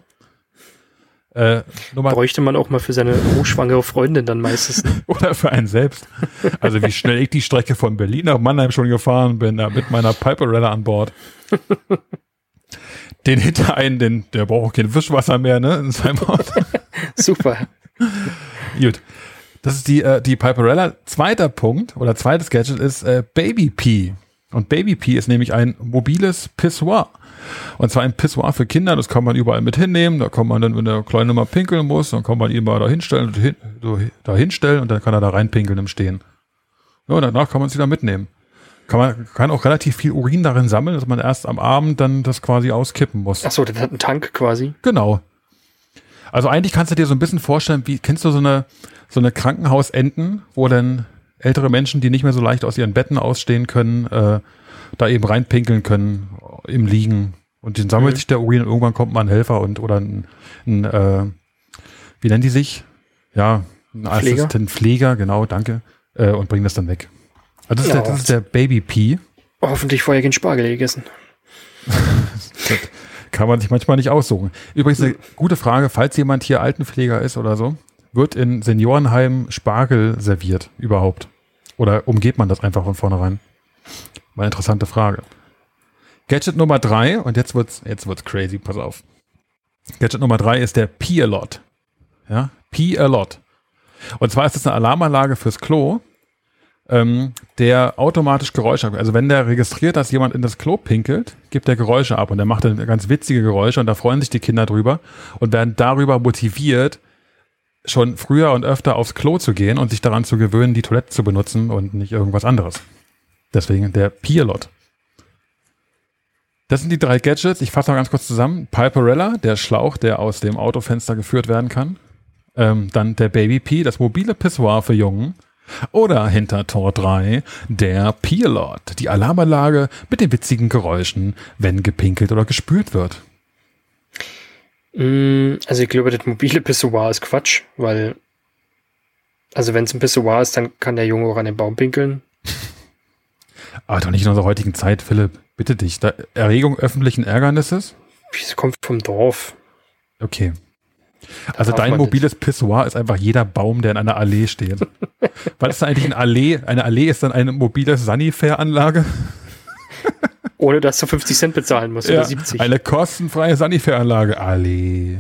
Äh, Bräuchte man auch mal für seine hochschwangere Freundin dann meistens. ne? oder für einen selbst. Also wie schnell ich die Strecke von Berlin nach Mannheim schon gefahren bin, da mit meiner Piperella an Bord. Den hinter einen, den, der braucht auch kein Wischwasser mehr, ne, in seinem Auto. Super. Gut. Das ist die, äh, die Piperella. Zweiter Punkt oder zweites Gadget ist äh, Baby Pee. Und Baby Pee ist nämlich ein mobiles Pissoir. Und zwar ein Pissoir für Kinder, das kann man überall mit hinnehmen. Da kann man dann, wenn der Kleine mal pinkeln muss, dann kann man ihn mal da hinstellen, da hinstellen und dann kann er da reinpinkeln im Stehen. Ja, und danach kann man es wieder mitnehmen. Kann man kann auch relativ viel Urin darin sammeln, dass man erst am Abend dann das quasi auskippen muss. Achso, das hat einen Tank quasi. Genau. Also eigentlich kannst du dir so ein bisschen vorstellen, wie kennst du so eine so eine Krankenhausenten, wo dann ältere Menschen, die nicht mehr so leicht aus ihren Betten ausstehen können, äh, da eben reinpinkeln können im Liegen und dann sammelt Mhm. sich der Urin und irgendwann kommt mal ein Helfer und oder ein, ein äh, wie nennen die sich? Ja, ein Pfleger. Assistent, Pfleger, genau, danke, äh, und bringt das dann weg. Also das, ist Ja. der, das ist der Baby Pee. Hoffentlich vorher kein Spargel gegessen. Kann man sich manchmal nicht aussuchen. Übrigens eine gute Frage, falls jemand hier Altenpfleger ist oder so, wird in Seniorenheimen Spargel serviert überhaupt? Oder umgeht man das einfach von vornherein? Mal interessante Frage. Gadget Nummer drei, und jetzt wird's, jetzt wird's crazy, pass auf. Gadget Nummer drei ist der Pee-A-Lot. Ja, Pee a lot. Und zwar ist es eine Alarmanlage fürs Klo, ähm, der automatisch Geräusche ab. Also wenn der registriert, dass jemand in das Klo pinkelt, gibt er Geräusche ab und der macht dann ganz witzige Geräusche und da freuen sich die Kinder drüber und werden darüber motiviert, schon früher und öfter aufs Klo zu gehen und sich daran zu gewöhnen, die Toilette zu benutzen und nicht irgendwas anderes. Deswegen der Pierlot. Das sind die drei Gadgets. Ich fasse noch ganz kurz zusammen. Piperella, der Schlauch, der aus dem Autofenster geführt werden kann. Ähm, dann der Baby P, das mobile Pissoir für Jungen. Oder hinter Tor 3 der Pierlot, die Alarmanlage mit den witzigen Geräuschen, wenn gepinkelt oder gespült wird. Mm, Also ich glaube, das mobile Pissoir ist Quatsch, weil, also wenn es ein Pissoir ist, dann kann der Junge auch an den Baum pinkeln. Aber doch nicht in unserer heutigen Zeit, Philipp. Bitte dich. Da, Erregung öffentlichen Ärgernisses? Es kommt vom Dorf. Okay. Also dein mobiles Pissoir ist einfach jeder Baum, der in einer Allee steht. Was ist denn eigentlich eine Allee? Eine Allee ist dann eine mobile Sanifair-Anlage? Ohne dass du 50 Cent bezahlen musst oder 70. Eine kostenfreie Sanifair-Anlage. Allee.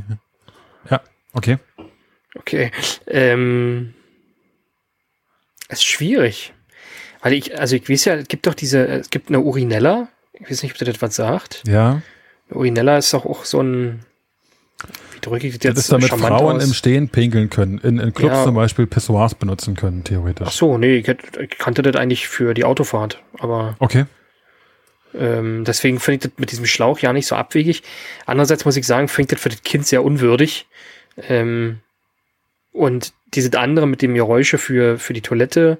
Ja, okay. Okay. Ähm, es ist schwierig. Weil ich, also ich weiß ja, es gibt doch diese, es gibt eine Urinella. Ich weiß nicht, ob das was sagt. Ja. Eine Urinella ist doch auch so ein, wie drücke ich das jetzt Das ist damit Frauen aus? im Stehen pinkeln können. In, in Clubs Ja. zum Beispiel Pissoirs benutzen können, theoretisch. Ach so, nee, ich, ich kannte das eigentlich für die Autofahrt. Aber Okay. Ähm, deswegen finde ich das mit diesem Schlauch ja nicht so abwegig. Andererseits muss ich sagen, finde ich das für das Kind sehr unwürdig. Ähm, und diese andere mit dem Geräusche für, für die Toilette,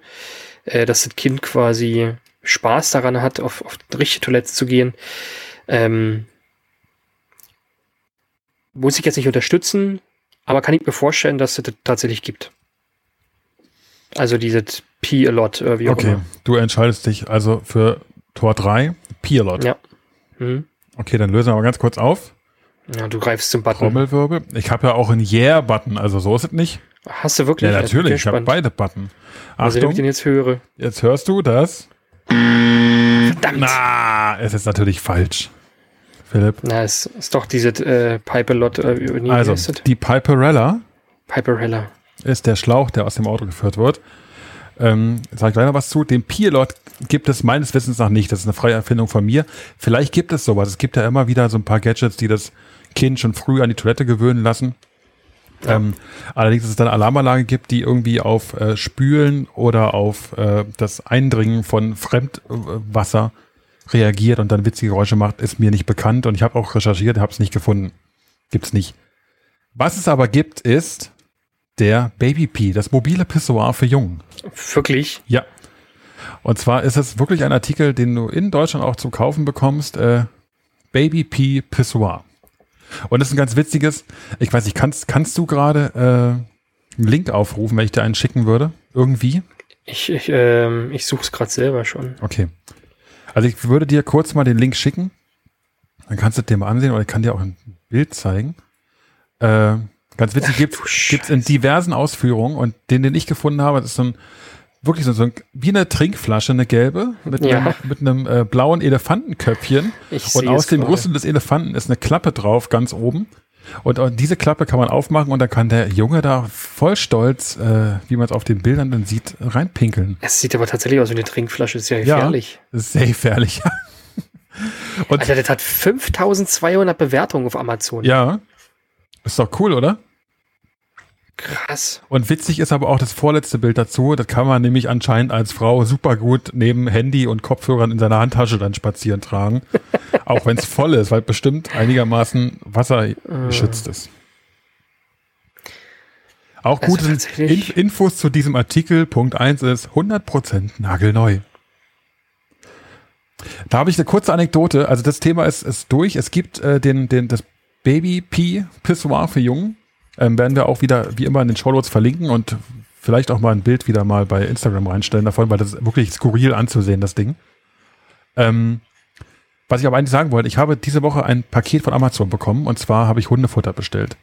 äh, dass das Kind quasi Spaß daran hat, auf, auf die richtige Toilette zu gehen, ähm, muss ich jetzt nicht unterstützen, aber kann ich mir vorstellen, dass es das tatsächlich gibt. Also dieses P-A-Lot, äh, wie auch Okay. immer. Du entscheidest dich also für Tor 3, Pierlot. Ja. Hm. Okay, dann lösen wir mal ganz kurz auf. Ja, du greifst zum Button. Trommelwirbel. Ich habe ja auch einen Yeah-Button, also so ist es nicht. Hast du wirklich? Ja, Also, natürlich. Ich habe beide Button. Also, wenn ich Achtung, den jetzt höre. jetzt hörst du das. Verdammt! Na, Na, es ist natürlich falsch. Philipp. es ist doch diese äh, Piperlot, äh, Also, die Piperella Piperella. ist der Schlauch, der aus dem Auto geführt wird. Ähm, sag ich gleich noch was zu. Den Pierlot gibt es meines Wissens nach nicht. Das ist eine freie Erfindung von mir. Vielleicht gibt es sowas. Es gibt ja immer wieder so ein paar Gadgets, die das Kind schon früh an die Toilette gewöhnen lassen. Ähm, allerdings, dass es dann eine Alarmanlage gibt, die irgendwie auf äh, Spülen oder auf äh, das Eindringen von Fremdwasser reagiert und dann witzige Geräusche macht, ist mir nicht bekannt. Und ich habe auch recherchiert, habe es nicht gefunden. Gibt's nicht. Was es aber gibt, ist der Baby Pee, das mobile Pissoir für Jungen. Wirklich? Ja. Und zwar ist es wirklich ein Artikel, den du in Deutschland auch zu kaufen bekommst. Äh, Baby Pee Pissoir. Und das ist ein ganz witziges. Ich weiß nicht, kannst, kannst du gerade äh, einen Link aufrufen, wenn ich dir einen schicken würde? Irgendwie? Ich, ich, ähm, ich suche es gerade selber schon. Okay. Also ich würde dir kurz mal den Link schicken. Dann kannst du dir mal ansehen oder ich kann dir auch ein Bild zeigen. Äh, ganz witzig, gibt es in diversen Ausführungen und den, den ich gefunden habe, das ist so ein wirklich so, so ein, wie eine Trinkflasche, eine gelbe, mit Ja. einem, mit einem äh, blauen Elefantenköpfchen. Ich Und aus dem. Rüssel des Elefanten ist eine Klappe drauf, ganz oben. Und äh, diese Klappe kann man aufmachen und dann kann der Junge da voll stolz, äh, wie man es auf den Bildern dann sieht, reinpinkeln. Es sieht aber tatsächlich aus wie eine Trinkflasche. ist ja gefährlich. Ist sehr gefährlich. und Alter, das hat 5200 Bewertungen auf Amazon. ja, ist doch cool, oder? Krass. Und witzig ist aber auch das vorletzte Bild dazu. Das kann man nämlich anscheinend als Frau super gut neben Handy und Kopfhörern in seiner Handtasche dann spazieren tragen. auch wenn es voll ist, weil bestimmt einigermaßen wassergeschützt ist. Auch Also gut sind tatsächlich- Inf Infos zu diesem Artikel. Punkt 1 ist 100% nagelneu. Da habe ich eine kurze Anekdote. Also das Thema ist, ist durch. Es gibt äh, den, den, das Baby Pee Pissoir für Jungen. Ähm, werden wir auch wieder wie immer in den Shownotes verlinken und vielleicht auch mal ein Bild wieder mal bei Instagram reinstellen davon, weil das ist wirklich skurril anzusehen, das Ding. Ähm, was ich aber eigentlich sagen wollte, ich habe diese Woche ein Paket von Amazon bekommen und zwar habe ich Hundefutter bestellt.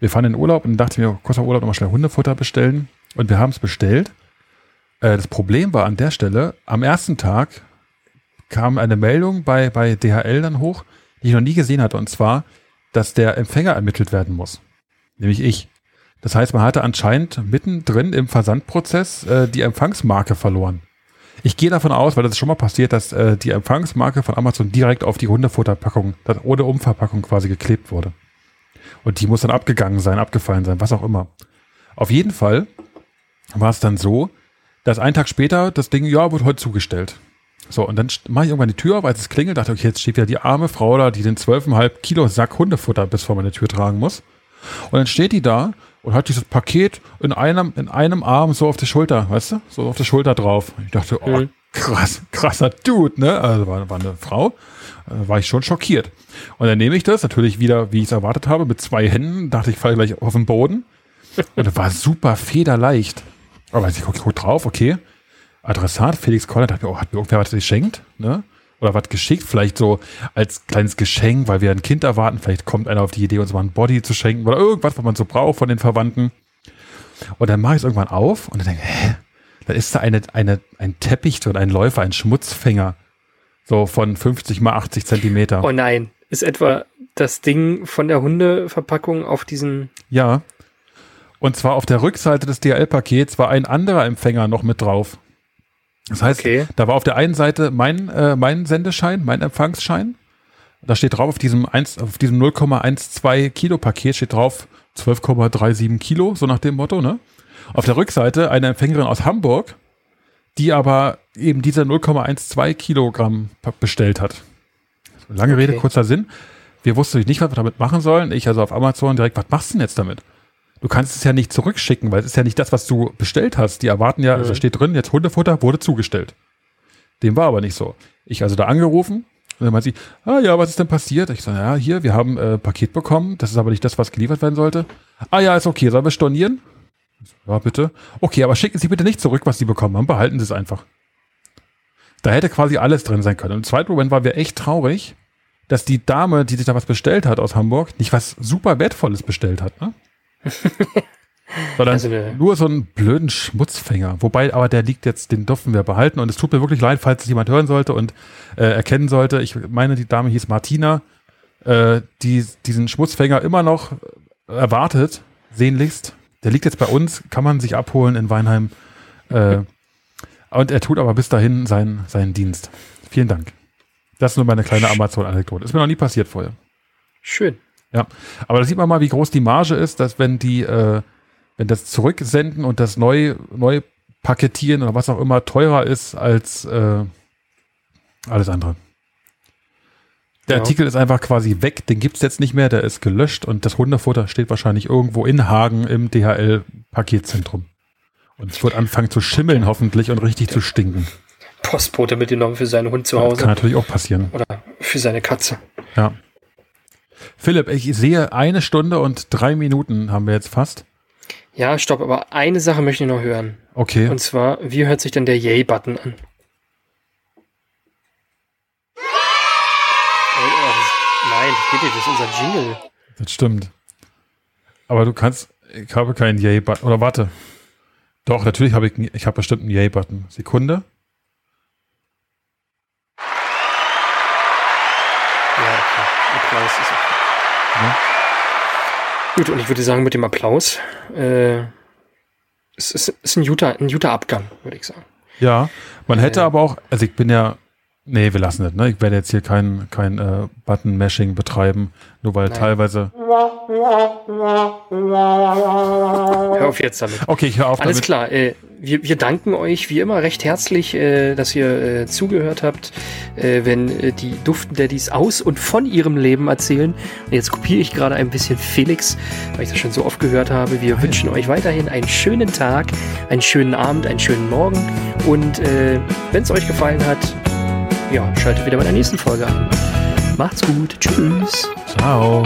Wir fahren in den Urlaub und dachte mir, kurz vor Urlaub nochmal schnell Hundefutter bestellen und wir haben es bestellt. Äh, das Problem war an der Stelle, am ersten Tag kam eine Meldung bei, bei DHL dann hoch, die ich noch nie gesehen hatte und zwar, dass der Empfänger ermittelt werden muss. Nämlich ich. Das heißt, man hatte anscheinend mittendrin im Versandprozess äh, die Empfangsmarke verloren. Ich gehe davon aus, weil das ist schon mal passiert, dass äh, die Empfangsmarke von Amazon direkt auf die Hundefutterpackung, das ohne Umverpackung quasi geklebt wurde. Und die muss dann abgegangen sein, abgefallen sein, was auch immer. Auf jeden Fall war es dann so, dass einen Tag später das Ding, ja, wird heute zugestellt. So, und dann mache ich irgendwann die Tür auf, als es klingelt, dachte, okay, jetzt steht wieder die arme Frau da, die den 12,5 Kilo Sack Hundefutter bis vor meine Tür tragen muss. Und dann steht die da und hat dieses Paket in einem, in einem Arm so auf der Schulter, weißt du? So auf der Schulter drauf. Ich dachte, oh, krass, krasser Dude, ne? Also war, war eine Frau. Äh, war ich schon schockiert. Und dann nehme ich das natürlich wieder, wie ich es erwartet habe, mit zwei Händen. Dachte ich, falle gleich auf den Boden. Und das war super federleicht. Aber ich gucke guck drauf, okay. Adressat Felix Koller, dachte mir, oh, hat mir irgendwer was geschenkt, ne? Oder was geschickt, vielleicht so als kleines Geschenk, weil wir ein Kind erwarten. Vielleicht kommt einer auf die Idee, uns mal ein Body zu schenken oder irgendwas, was man so braucht von den Verwandten. Und dann mache ich es irgendwann auf und dann denke hä? Da ist da eine, eine, ein Teppich drin, ein Läufer, ein Schmutzfänger. So von 50 mal 80 Zentimeter. Oh nein. Ist etwa das Ding von der Hundeverpackung auf diesen. Ja. Und zwar auf der Rückseite des DHL-Pakets war ein anderer Empfänger noch mit drauf. Das heißt, okay. da war auf der einen Seite mein, äh, mein Sendeschein, mein Empfangsschein. Da steht drauf, auf diesem, 1, auf diesem 0,12 Kilo Paket steht drauf 12,37 Kilo, so nach dem Motto, ne? Auf der Rückseite eine Empfängerin aus Hamburg, die aber eben diese 0,12 Kilogramm bestellt hat. Lange okay. Rede, kurzer Sinn. Wir wussten nicht, was wir damit machen sollen. Ich also auf Amazon direkt, was machst du denn jetzt damit? Du kannst es ja nicht zurückschicken, weil es ist ja nicht das, was du bestellt hast. Die erwarten ja, mhm. also steht drin, jetzt Hundefutter wurde zugestellt. Dem war aber nicht so. Ich also da angerufen und dann meint sie, ah ja, was ist denn passiert? Ich sage, ja, hier, wir haben äh, Paket bekommen, das ist aber nicht das, was geliefert werden sollte. Ah ja, ist okay, sollen wir stornieren? Ja, bitte. Okay, aber schicken Sie bitte nicht zurück, was Sie bekommen haben, behalten Sie es einfach. Da hätte quasi alles drin sein können. Und im zweiten Moment waren wir echt traurig, dass die Dame, die sich da was bestellt hat aus Hamburg, nicht was super Wertvolles bestellt hat. Ne? Sondern also nur so einen blöden Schmutzfänger. Wobei, aber der liegt jetzt, den dürfen wir behalten. Und es tut mir wirklich leid, falls es jemand hören sollte und äh, erkennen sollte. Ich meine, die Dame hieß Martina, äh, die diesen Schmutzfänger immer noch erwartet, sehnlichst. Der liegt jetzt bei uns, kann man sich abholen in Weinheim. Äh, und er tut aber bis dahin seinen, seinen Dienst. Vielen Dank. Das ist nur meine kleine Amazon-Anekdote. Ist mir noch nie passiert vorher. Schön. Ja, aber da sieht man mal, wie groß die Marge ist, dass wenn die, äh, wenn das Zurücksenden und das neu, neu paketieren oder was auch immer teurer ist als äh, alles andere. Der ja. Artikel ist einfach quasi weg, den gibt's jetzt nicht mehr, der ist gelöscht und das Hundefutter steht wahrscheinlich irgendwo in Hagen im DHL-Paketzentrum. Und es wird anfangen zu schimmeln hoffentlich und richtig ja. zu stinken. Postbote mitgenommen für seinen Hund zu Hause. Das kann natürlich auch passieren. Oder für seine Katze. Ja. Philipp, ich sehe eine Stunde und drei Minuten haben wir jetzt fast. Ja, stopp, aber eine Sache möchte ich noch hören. Okay. Und zwar, wie hört sich denn der Yay-Button an? Nein, das geht nicht, das ist unser Jingle. Das stimmt. Aber du kannst, ich habe keinen Yay-Button. Oder warte. Doch, natürlich habe ich, ich habe bestimmt einen Yay-Button. Sekunde. Ja, okay. Applaus ist okay. Ja. Gut, und ich würde sagen, mit dem Applaus, äh, es ist, ist ein, guter, ein guter Abgang, würde ich sagen. Ja, man hätte äh, aber auch, also ich bin ja, nee, wir lassen das, ne? Ich werde jetzt hier kein, kein äh, Button-Mashing betreiben, nur weil Nein. teilweise. Hör auf jetzt damit. Okay, ich höre auf Alles damit. klar, äh, wir, wir danken euch wie immer recht herzlich, äh, dass ihr äh, zugehört habt, äh, wenn äh, die Duften Daddies aus und von ihrem Leben erzählen. Und jetzt kopiere ich gerade ein bisschen Felix, weil ich das schon so oft gehört habe. Wir Nein. wünschen euch weiterhin einen schönen Tag, einen schönen Abend, einen schönen Morgen. Und äh, wenn es euch gefallen hat, ja, schaltet wieder bei der nächsten Folge an. Macht's gut. Tschüss. Ciao.